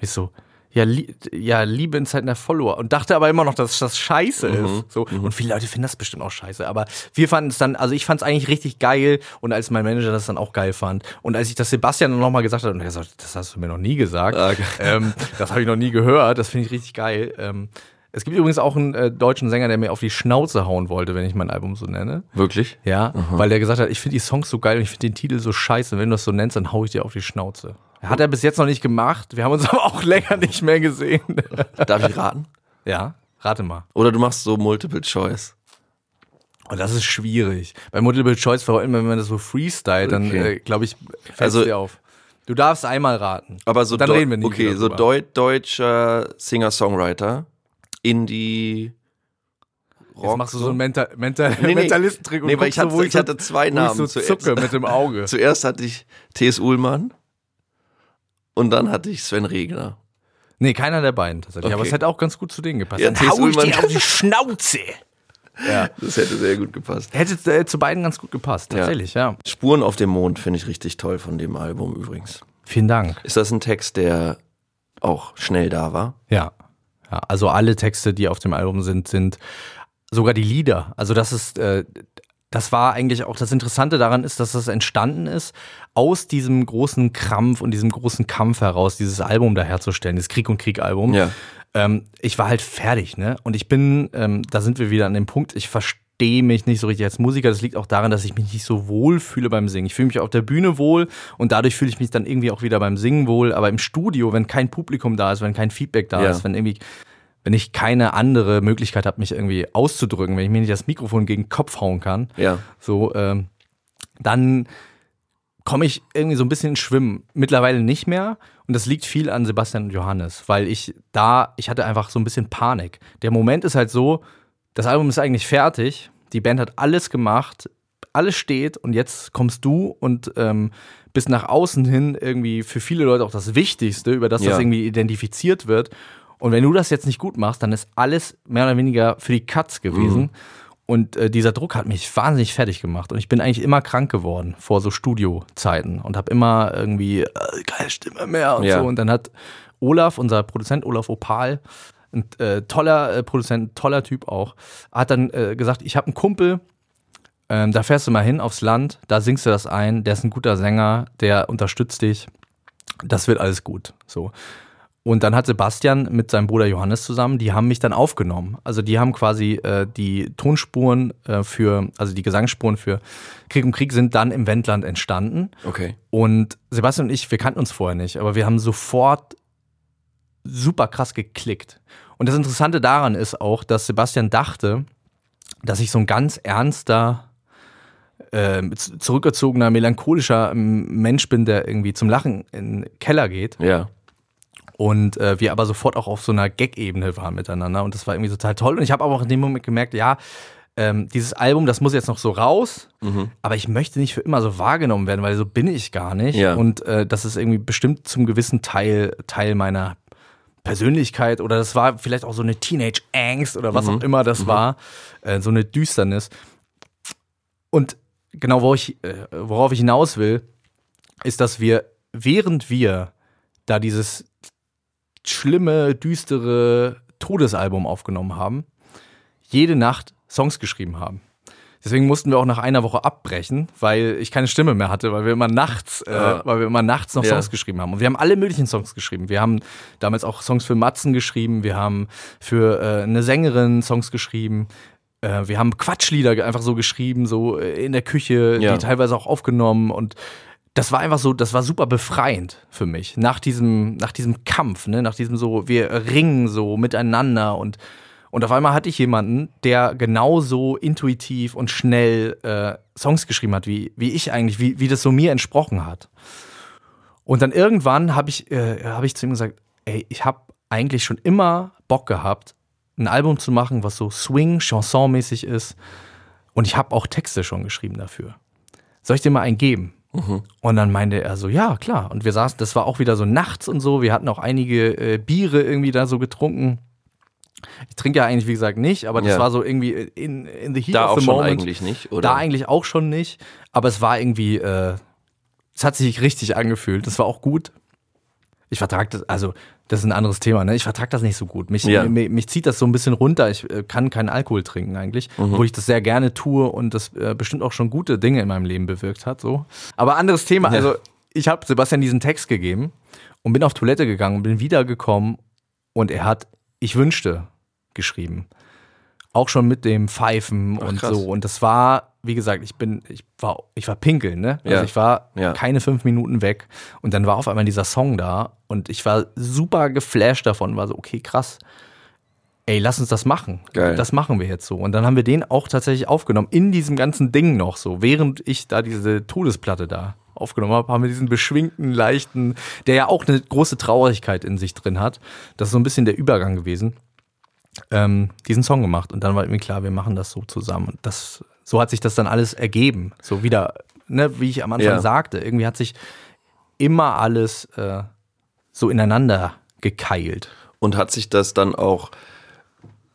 Ich so, ja, li ja, Liebe in Zeiten der Follower. Und dachte aber immer noch, dass das scheiße ist. So. Und viele Leute finden das bestimmt auch scheiße. Aber wir fanden es dann, also ich fand es eigentlich richtig geil. Und als mein Manager das dann auch geil fand. Und als ich das Sebastian dann nochmal gesagt habe, und er gesagt, das hast du mir noch nie gesagt. Ah, geil. ähm, das habe ich noch nie gehört. Das finde ich richtig geil. Ähm, es gibt übrigens auch einen äh, deutschen Sänger, der mir auf die Schnauze hauen wollte, wenn ich mein Album so nenne. Wirklich? Ja, weil der gesagt hat, ich finde die Songs so geil und ich finde den Titel so scheiße. Wenn du das so nennst, dann hau ich dir auf die Schnauze. Hat er bis jetzt noch nicht gemacht. Wir haben uns aber auch länger nicht mehr gesehen. Darf ich raten? ja, rate mal. Oder du machst so Multiple Choice. Und das ist schwierig. Bei Multiple Choice, vor allem wenn man das so freestyle, dann Okay. äh, glaube ich, fällt Also- dir auf. Du darfst einmal raten. Aber so dann reden wir nie Okay, so deu deutscher Singer-Songwriter. Indie. Jetzt machst du so einen Mental, Mental, Nee, nee. Mentalistentrick und Nee, weil ich hatte- so, ich hatte zwei Namen ich so zuerst. zucke mit dem Auge. Zuerst hatte ich T.S. Ullmann und dann hatte ich Sven Regner. Nee, keiner der beiden tatsächlich. Aber Okay. es hätte auch ganz gut zu denen gepasst. Ja, Dann T.S. hau ich Ullmann- dir auf die Schnauze. Ja. Das hätte sehr gut gepasst. Hätte äh, zu beiden ganz gut gepasst, tatsächlich, ja. Spuren auf dem Mond finde ich richtig toll von dem Album übrigens. Vielen Dank. Ist das ein Text, der auch schnell da war? Ja. Ja. Also alle Texte, die auf dem Album sind, sind sogar die Lieder. Also das ist, äh, das war eigentlich auch das Interessante daran ist, dass das entstanden ist aus diesem großen Krampf und diesem großen Kampf heraus, dieses Album da herzustellen, das Krieg und Krieg Album. Ja. Ähm, ich war halt fertig, ne? Und ich bin, ähm, da sind wir wieder an dem Punkt, ich verstehe mich nicht so richtig als Musiker. Das liegt auch daran, dass ich mich nicht so wohl fühle beim Singen. Ich fühle mich auf der Bühne wohl und dadurch fühle ich mich dann irgendwie auch wieder beim Singen wohl. Aber im Studio, wenn kein Publikum da ist, wenn kein Feedback da Ja. ist, wenn irgendwie, wenn ich keine andere Möglichkeit habe, mich irgendwie auszudrücken, wenn ich mir nicht das Mikrofon gegen den Kopf hauen kann, Ja. so, ähm, dann komme ich irgendwie so ein bisschen ins Schwimmen. Mittlerweile nicht mehr. Und das liegt viel an Sebastian und Johannes, weil ich da, ich hatte einfach so ein bisschen Panik. Der Moment ist halt so, das Album ist eigentlich fertig, die Band hat alles gemacht, alles steht und jetzt kommst du und ähm, bist nach außen hin irgendwie für viele Leute auch das Wichtigste, über das Ja. das irgendwie identifiziert wird. Und wenn du das jetzt nicht gut machst, dann ist alles mehr oder weniger für die Katz gewesen. Und äh, dieser Druck hat mich wahnsinnig fertig gemacht. Und ich bin eigentlich immer krank geworden vor so Studiozeiten und habe immer irgendwie äh, keine Stimme mehr und Ja. so. Und dann hat Olaf, unser Produzent Olaf Opal, ein äh, toller äh, Produzent, ein toller Typ auch, hat dann äh, gesagt, ich habe einen Kumpel, ähm, da fährst du mal hin aufs Land, da singst du das ein, der ist ein guter Sänger, der unterstützt dich, das wird alles gut. So. Und dann hat Sebastian mit seinem Bruder Johannes zusammen, die haben mich dann aufgenommen. Also die haben quasi äh, die Tonspuren äh, für, also die Gesangsspuren für Krieg um Krieg sind dann im Wendland entstanden. Okay. Und Sebastian und ich, wir kannten uns vorher nicht, aber wir haben sofort super krass geklickt. Und das Interessante daran ist auch, dass Sebastian dachte, dass ich so ein ganz ernster, äh, zurückgezogener, melancholischer ähm, Mensch bin, der irgendwie zum Lachen in den Keller geht. Ja. Und äh, wir aber sofort auch auf so einer Gag-Ebene waren miteinander. Und das war irgendwie total toll. Und ich habe aber auch in dem Moment gemerkt, ja, ähm, dieses Album, das muss jetzt noch so raus, Mhm. aber ich möchte nicht für immer so wahrgenommen werden, weil so bin ich gar nicht. Ja. Und äh, das ist irgendwie bestimmt zum gewissen Teil Teil meiner Persönlichkeit oder das war vielleicht auch so eine Teenage-Angst oder was auch immer das war, äh, so eine Düsternis. Und genau, wo ich, äh, worauf ich hinaus will, ist, dass wir, während wir da dieses schlimme, düstere Todesalbum aufgenommen haben, jede Nacht Songs geschrieben haben. Deswegen mussten wir auch nach einer Woche abbrechen, weil ich keine Stimme mehr hatte, weil wir immer nachts, äh, Ja. weil wir immer nachts noch Ja. Songs geschrieben haben. Und wir haben alle möglichen Songs geschrieben. Wir haben damals auch Songs für Matzen geschrieben, wir haben für äh, eine Sängerin Songs geschrieben. Äh, wir haben Quatschlieder einfach so geschrieben, so äh, in der Küche, Ja. die teilweise auch aufgenommen und das war einfach so, das war super befreiend für mich. Nach diesem, nach diesem Kampf, ne, nach diesem so, wir ringen so miteinander und, und auf einmal hatte ich jemanden, der genauso intuitiv und schnell äh, Songs geschrieben hat, wie, wie ich eigentlich, wie, wie das so mir entsprochen hat. Und dann irgendwann habe ich, äh, hab ich zu ihm gesagt, ey, ich habe eigentlich schon immer Bock gehabt, ein Album zu machen, was so Swing, Chanson-mäßig ist. Und ich habe auch Texte schon geschrieben dafür. Soll ich dir mal einen geben? Und dann meinte er so, ja, klar. Und wir saßen, das war auch wieder so nachts und so. Wir hatten auch einige äh, Biere irgendwie da so getrunken. Ich trinke ja eigentlich, wie gesagt, nicht, aber das Ja. war so irgendwie in, in the heat Da of auch the schon moment. eigentlich nicht, oder? Da eigentlich auch schon nicht. Aber es war irgendwie, äh, es hat sich richtig angefühlt. Das war auch gut. Ich vertrag das, also das ist ein anderes Thema, ne? Ich vertrag das nicht so gut. Mich, Ja. mich, mich zieht das so ein bisschen runter. Ich äh, kann keinen Alkohol trinken eigentlich, Mhm. obwohl ich das sehr gerne tue und das äh, bestimmt auch schon gute Dinge in meinem Leben bewirkt hat. So. Aber anderes Thema. Ja. Also ich habe Sebastian diesen Text gegeben und bin auf Toilette gegangen und bin wiedergekommen und er hat Ich wünschte geschrieben. Auch schon mit dem Pfeifen Ach, und krass. so. Und das war, wie gesagt, ich bin, ich war, ich war pinkeln, ne? Also Ja. ich war Ja. keine fünf Minuten weg. Und dann war auf einmal dieser Song da und ich war super geflasht davon, war so, okay, krass. Ey, lass uns das machen. Geil. Das machen wir jetzt so. Und dann haben wir den auch tatsächlich aufgenommen, in diesem ganzen Ding noch so, während ich da diese Todesplatte da aufgenommen habe, haben wir diesen beschwingten, leichten, der ja auch eine große Traurigkeit in sich drin hat. Das ist so ein bisschen der Übergang gewesen. Ähm, diesen Song gemacht. Und dann war mir klar, wir machen das so zusammen. Und das, so hat sich das dann alles ergeben. So wieder, ne, wie ich am Anfang Ja. sagte, irgendwie hat sich immer alles äh, so ineinander gekeilt. Und hat sich das dann auch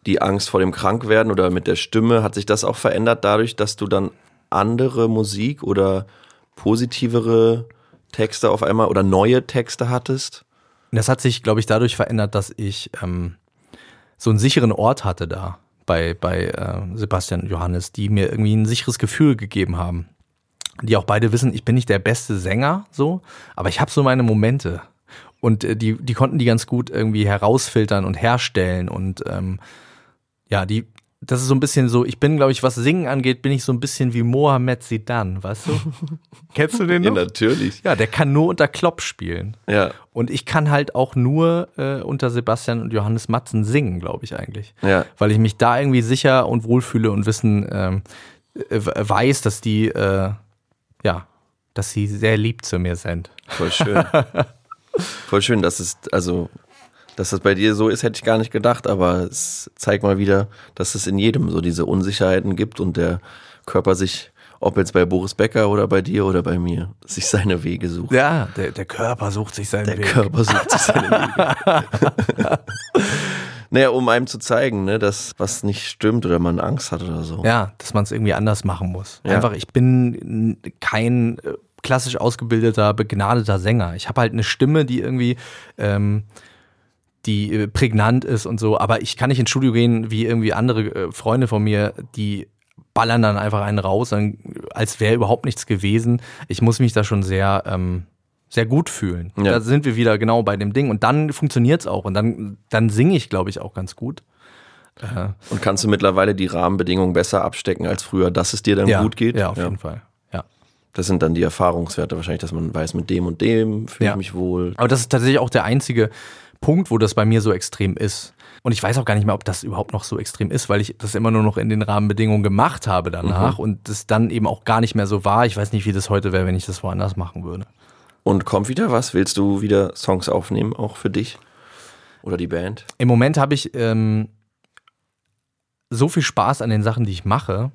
die Angst vor dem Krankwerden oder mit der Stimme, hat sich das auch verändert dadurch, dass du dann andere Musik oder positivere Texte auf einmal oder neue Texte hattest? Das hat sich, glaube ich, dadurch verändert, dass ich ähm, so einen sicheren Ort hatte da bei, bei äh, Sebastian und Johannes, die mir irgendwie ein sicheres Gefühl gegeben haben. Die auch beide wissen, ich bin nicht der beste Sänger, so, aber ich habe so meine Momente. Und äh, die, die konnten die ganz gut irgendwie herausfiltern und herstellen. Und ähm, ja, die, das ist so ein bisschen so, ich bin, glaube ich, was Singen angeht, bin ich so ein bisschen wie Mohamed Sidan, weißt du? Kennst du den noch? natürlich. Ja, der kann nur unter Klopp spielen. Ja, Und ich kann halt auch nur äh, unter Sebastian und Johannes Matzen singen, glaube ich eigentlich. Ja. Weil ich mich da irgendwie sicher und wohlfühle und wissen, ähm, äh, weiß, dass die, äh, ja, dass sie sehr lieb zu mir sind. voll schön. voll schön, dass es, also, dass das bei dir so ist, hätte ich gar nicht gedacht, aber es zeigt mal wieder, dass es in jedem so diese Unsicherheiten gibt und der Körper sich, ob jetzt bei Boris Becker oder bei dir oder bei mir, sich seine Wege sucht. Ja, der, der Körper sucht sich seinen Der Weg. Körper sucht sich seine Wege. naja, um einem zu zeigen, ne, dass was nicht stimmt oder man Angst hat oder so. Ja, dass man es irgendwie anders machen muss. Ja. Einfach, ich bin kein äh, klassisch ausgebildeter, begnadeter Sänger. Ich habe halt eine Stimme, die irgendwie ähm, die äh, prägnant ist und so, aber ich kann nicht ins Studio gehen wie irgendwie andere äh, Freunde von mir, die ballern dann einfach einen raus, dann, als wäre überhaupt nichts gewesen. Ich muss mich da schon sehr, ähm, sehr gut fühlen. Ja. Da sind wir wieder genau bei dem Ding und dann funktioniert es auch und dann, dann singe ich, glaube ich, auch ganz gut. Und kannst du mittlerweile die Rahmenbedingungen besser abstecken als früher, dass es dir dann ja, gut geht? Ja, auf jeden Fall. Ja. Das sind dann die Erfahrungswerte wahrscheinlich, dass man weiß, mit dem und dem fühle Ja. ich mich wohl. Aber das ist tatsächlich auch der einzige Punkt, wo das bei mir so extrem ist. Und ich weiß auch gar nicht mehr, ob das überhaupt noch so extrem ist, weil ich das immer nur noch in den Rahmenbedingungen gemacht habe danach Mhm. und das dann eben auch gar nicht mehr so war. Ich weiß nicht, wie das heute wäre, wenn ich das woanders machen würde. Und kommt wieder was? Willst du wieder Songs aufnehmen, auch für dich? Oder die Band? Im Moment habe ich ähm, so viel Spaß an den Sachen, die ich mache,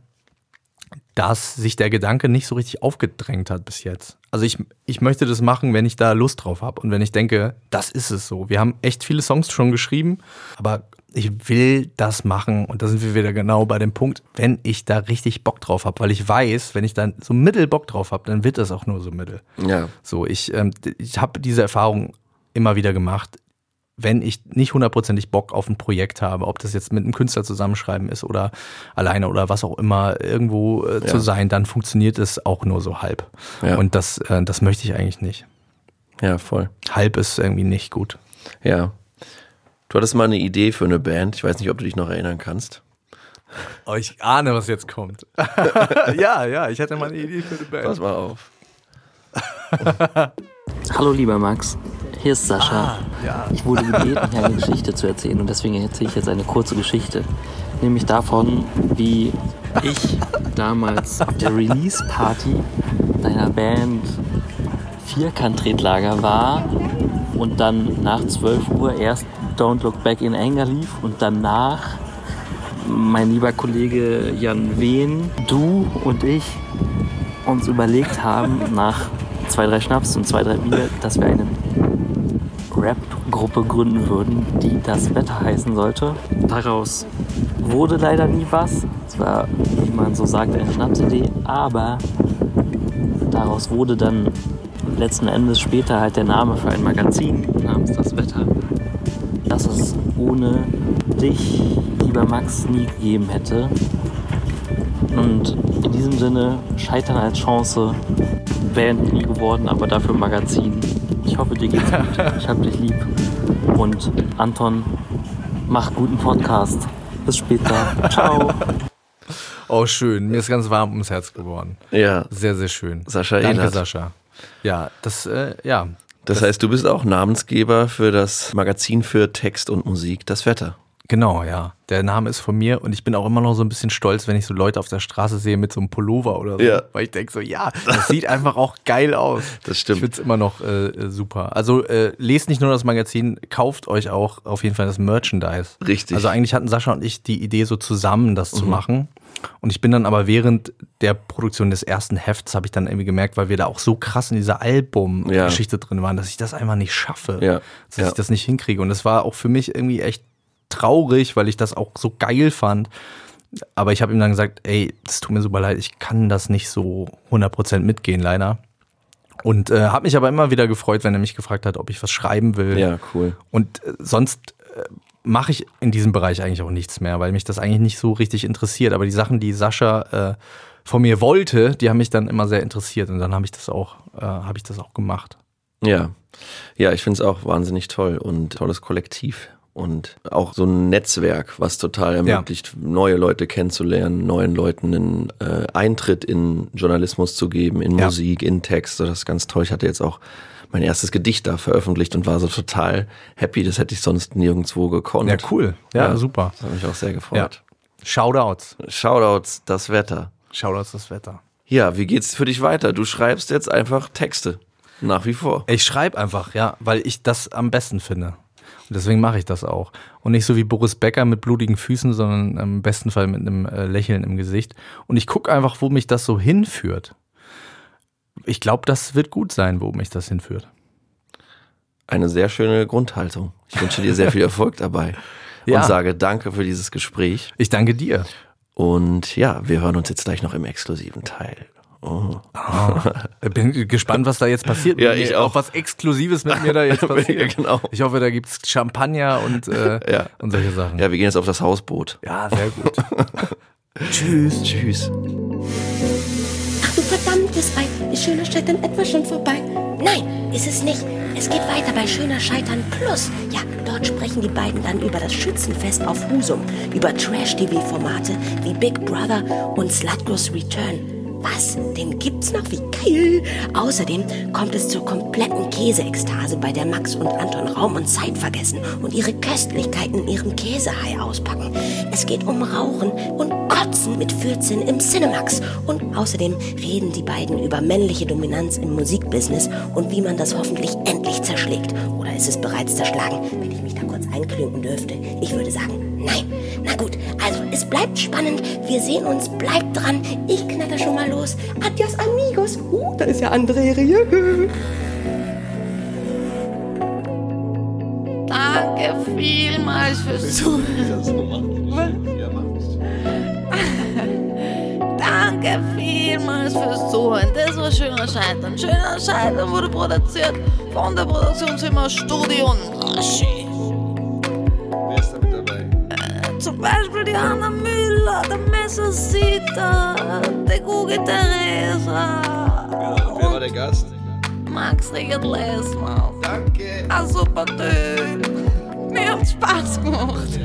dass sich der Gedanke nicht so richtig aufgedrängt hat bis jetzt. Also ich, ich möchte das machen, wenn ich da Lust drauf habe und wenn ich denke, das ist es so. Wir haben echt viele Songs schon geschrieben, aber ich will das machen und da sind wir wieder genau bei dem Punkt, wenn ich da richtig Bock drauf habe, weil ich weiß, wenn ich dann so mittel Bock drauf habe, dann wird das auch nur so mittel. Ja. So, ich, ähm, ich habe diese Erfahrung immer wieder gemacht. Wenn ich nicht hundertprozentig Bock auf ein Projekt habe, ob das jetzt mit einem Künstler zusammenschreiben ist oder alleine oder was auch immer, irgendwo äh, zu Ja. sein, dann funktioniert es auch nur so halb. Ja. Und das, äh, das möchte ich eigentlich nicht. Ja, voll. Halb ist irgendwie nicht gut. Ja. Du hattest mal eine Idee für eine Band. Ich weiß nicht, ob du dich noch erinnern kannst. Oh, ich ahne, was jetzt kommt. ja, ja, ich hatte mal eine Idee für eine Band. Pass mal auf. Hallo lieber Max, hier ist Sascha. ja. Ich wurde gebeten, hier eine Geschichte zu erzählen und deswegen erzähle ich jetzt eine kurze Geschichte. Nämlich davon, wie ich damals auf der Release-Party deiner Band Vierkant-Tretlager war und dann nach 12 Uhr erst Don't Look Back in Anger lief und danach mein lieber Kollege Jan Wehn, du und ich uns überlegt haben, nach zwei, drei Schnaps und zwei, drei Bier, dass wir eine Rap-Gruppe gründen würden, die das Wetter heißen sollte. Daraus wurde leider nie was. Es war, wie man so sagt, eine Schnapsidee, aber daraus wurde dann letzten Endes später halt der Name für ein Magazin namens Das Wetter, das es ohne dich, lieber Max, nie gegeben hätte. Und in diesem Sinne, Scheitern als Chance, Band nie geworden, aber dafür Magazin. Ich hoffe, dir geht's gut. Ich hab dich lieb. Und Anton, mach guten Podcast. Bis später. Ciao. Oh, schön. Mir ist ganz warm ums Herz geworden. Ja. Sehr, sehr schön. Sascha Danke, Ehlert. Sascha. Ja, das, äh, ja. Das heißt, du bist auch Namensgeber für das Magazin für Text und Musik, das Wetter. Genau, ja. Der Name ist von mir und ich bin auch immer noch so ein bisschen stolz, wenn ich so Leute auf der Straße sehe mit so einem Pullover oder so. Ja. Weil ich denke so, ja, das sieht einfach auch geil aus. Das stimmt. Ich finde es immer noch äh, äh, super. Also äh, lest nicht nur das Magazin, kauft euch auch auf jeden Fall das Merchandise. Richtig. Also eigentlich hatten Sascha und ich die Idee, so zusammen das Mhm. zu machen. Und ich bin dann aber während der Produktion des ersten Hefts, habe ich dann irgendwie gemerkt, weil wir da auch so krass in dieser Album-Geschichte drin waren, dass ich das einfach nicht schaffe. Ja. Dass Ja. ich das nicht hinkriege. Und es war auch für mich irgendwie echt traurig, weil ich das auch so geil fand. Aber ich habe ihm dann gesagt, ey, es tut mir super leid, ich kann das nicht so 100% mitgehen, leider. Und äh, habe mich aber immer wieder gefreut, wenn er mich gefragt hat, ob ich was schreiben will. Ja, cool. Und äh, sonst äh, mache ich in diesem Bereich eigentlich auch nichts mehr, weil mich das eigentlich nicht so richtig interessiert. Aber die Sachen, die Sascha äh, von mir wollte, die haben mich dann immer sehr interessiert. Und dann habe ich das auch, äh, habe ich das auch gemacht. Ja. Ja, ich finde es auch wahnsinnig toll und tolles Kollektiv. Und auch so ein Netzwerk, was total ermöglicht, neue Leute kennenzulernen, neuen Leuten einen äh, Eintritt in Journalismus zu geben, in Ja. Musik, in Text. Das ist ganz toll. Ich hatte jetzt auch mein erstes Gedicht da veröffentlicht und war so total happy. Das hätte ich sonst nirgendwo gekonnt. Ja, cool. Ja, super. Das hat mich auch sehr Ja. gefreut. Shoutouts. Shoutouts, das Wetter. Shoutouts das Wetter. Ja, wie geht's für dich weiter? Du schreibst jetzt einfach Texte. Nach wie vor. Ich schreibe einfach, ja, weil ich das am besten finde. Und deswegen mache ich das auch. Und nicht so wie Boris Becker mit blutigen Füßen, sondern im besten Fall mit einem äh, Lächeln im Gesicht. Und ich gucke einfach, wo mich das so hinführt. Ich glaube, das wird gut sein, wo mich das hinführt. Eine sehr schöne Grundhaltung. Ich wünsche dir sehr viel Erfolg dabei. Ja. Und sage danke für dieses Gespräch. Ich danke dir. Und ja, wir hören uns jetzt gleich noch im exklusiven Teil. Oh. Bin gespannt, was da jetzt passiert. Ja, ich auch. was Exklusives mit mir da jetzt passiert. genau. Ich hoffe, da gibt's Champagner und, äh, Ja. und solche Sachen. Ja, wir gehen jetzt auf das Hausboot. ja sehr gut. Tschüss. Tschüss. Ach du verdammtes Ei, ist schöner Scheitern etwa schon vorbei? Nein, ist es nicht. Es geht weiter bei Schöner Scheitern Plus. Ja, dort sprechen die beiden dann über das Schützenfest auf Husum, über Trash-TV-Formate wie Big Brother und Slutgirls Return. Was? Den gibt's noch? Wie geil! Außerdem kommt es zur kompletten Käseekstase, bei der Max und Anton Raum und Zeit vergessen und ihre Köstlichkeiten in ihrem Käsehai auspacken. Es geht um Rauchen und Kotzen mit 14 im Cinemax. Und außerdem reden die beiden über männliche Dominanz im Musikbusiness und wie man das hoffentlich endlich zerschlägt. Oder ist es bereits zerschlagen, wenn ich mich da kurz einklinken dürfte? Ich würde sagen, nein. Na gut, also es bleibt spannend. Wir sehen uns, bleibt dran. Ich knatter schon mal los. Adios, amigos. Uh, da ist ja André Rieu. Danke vielmals fürs Zuhören. Danke vielmals fürs Zuhören. Das war Schöner Scheitern. Schöner Scheitern wurde produziert von der Produktionsfirma Studio Naschi. Dabei? Zum Beispiel die Anna Müller, der Messersita, der Gugi Teresa Genau. Wer war der Gast? Max Richard Lessmann. Danke. Ein super Typ. Mir hat Spaß gemacht.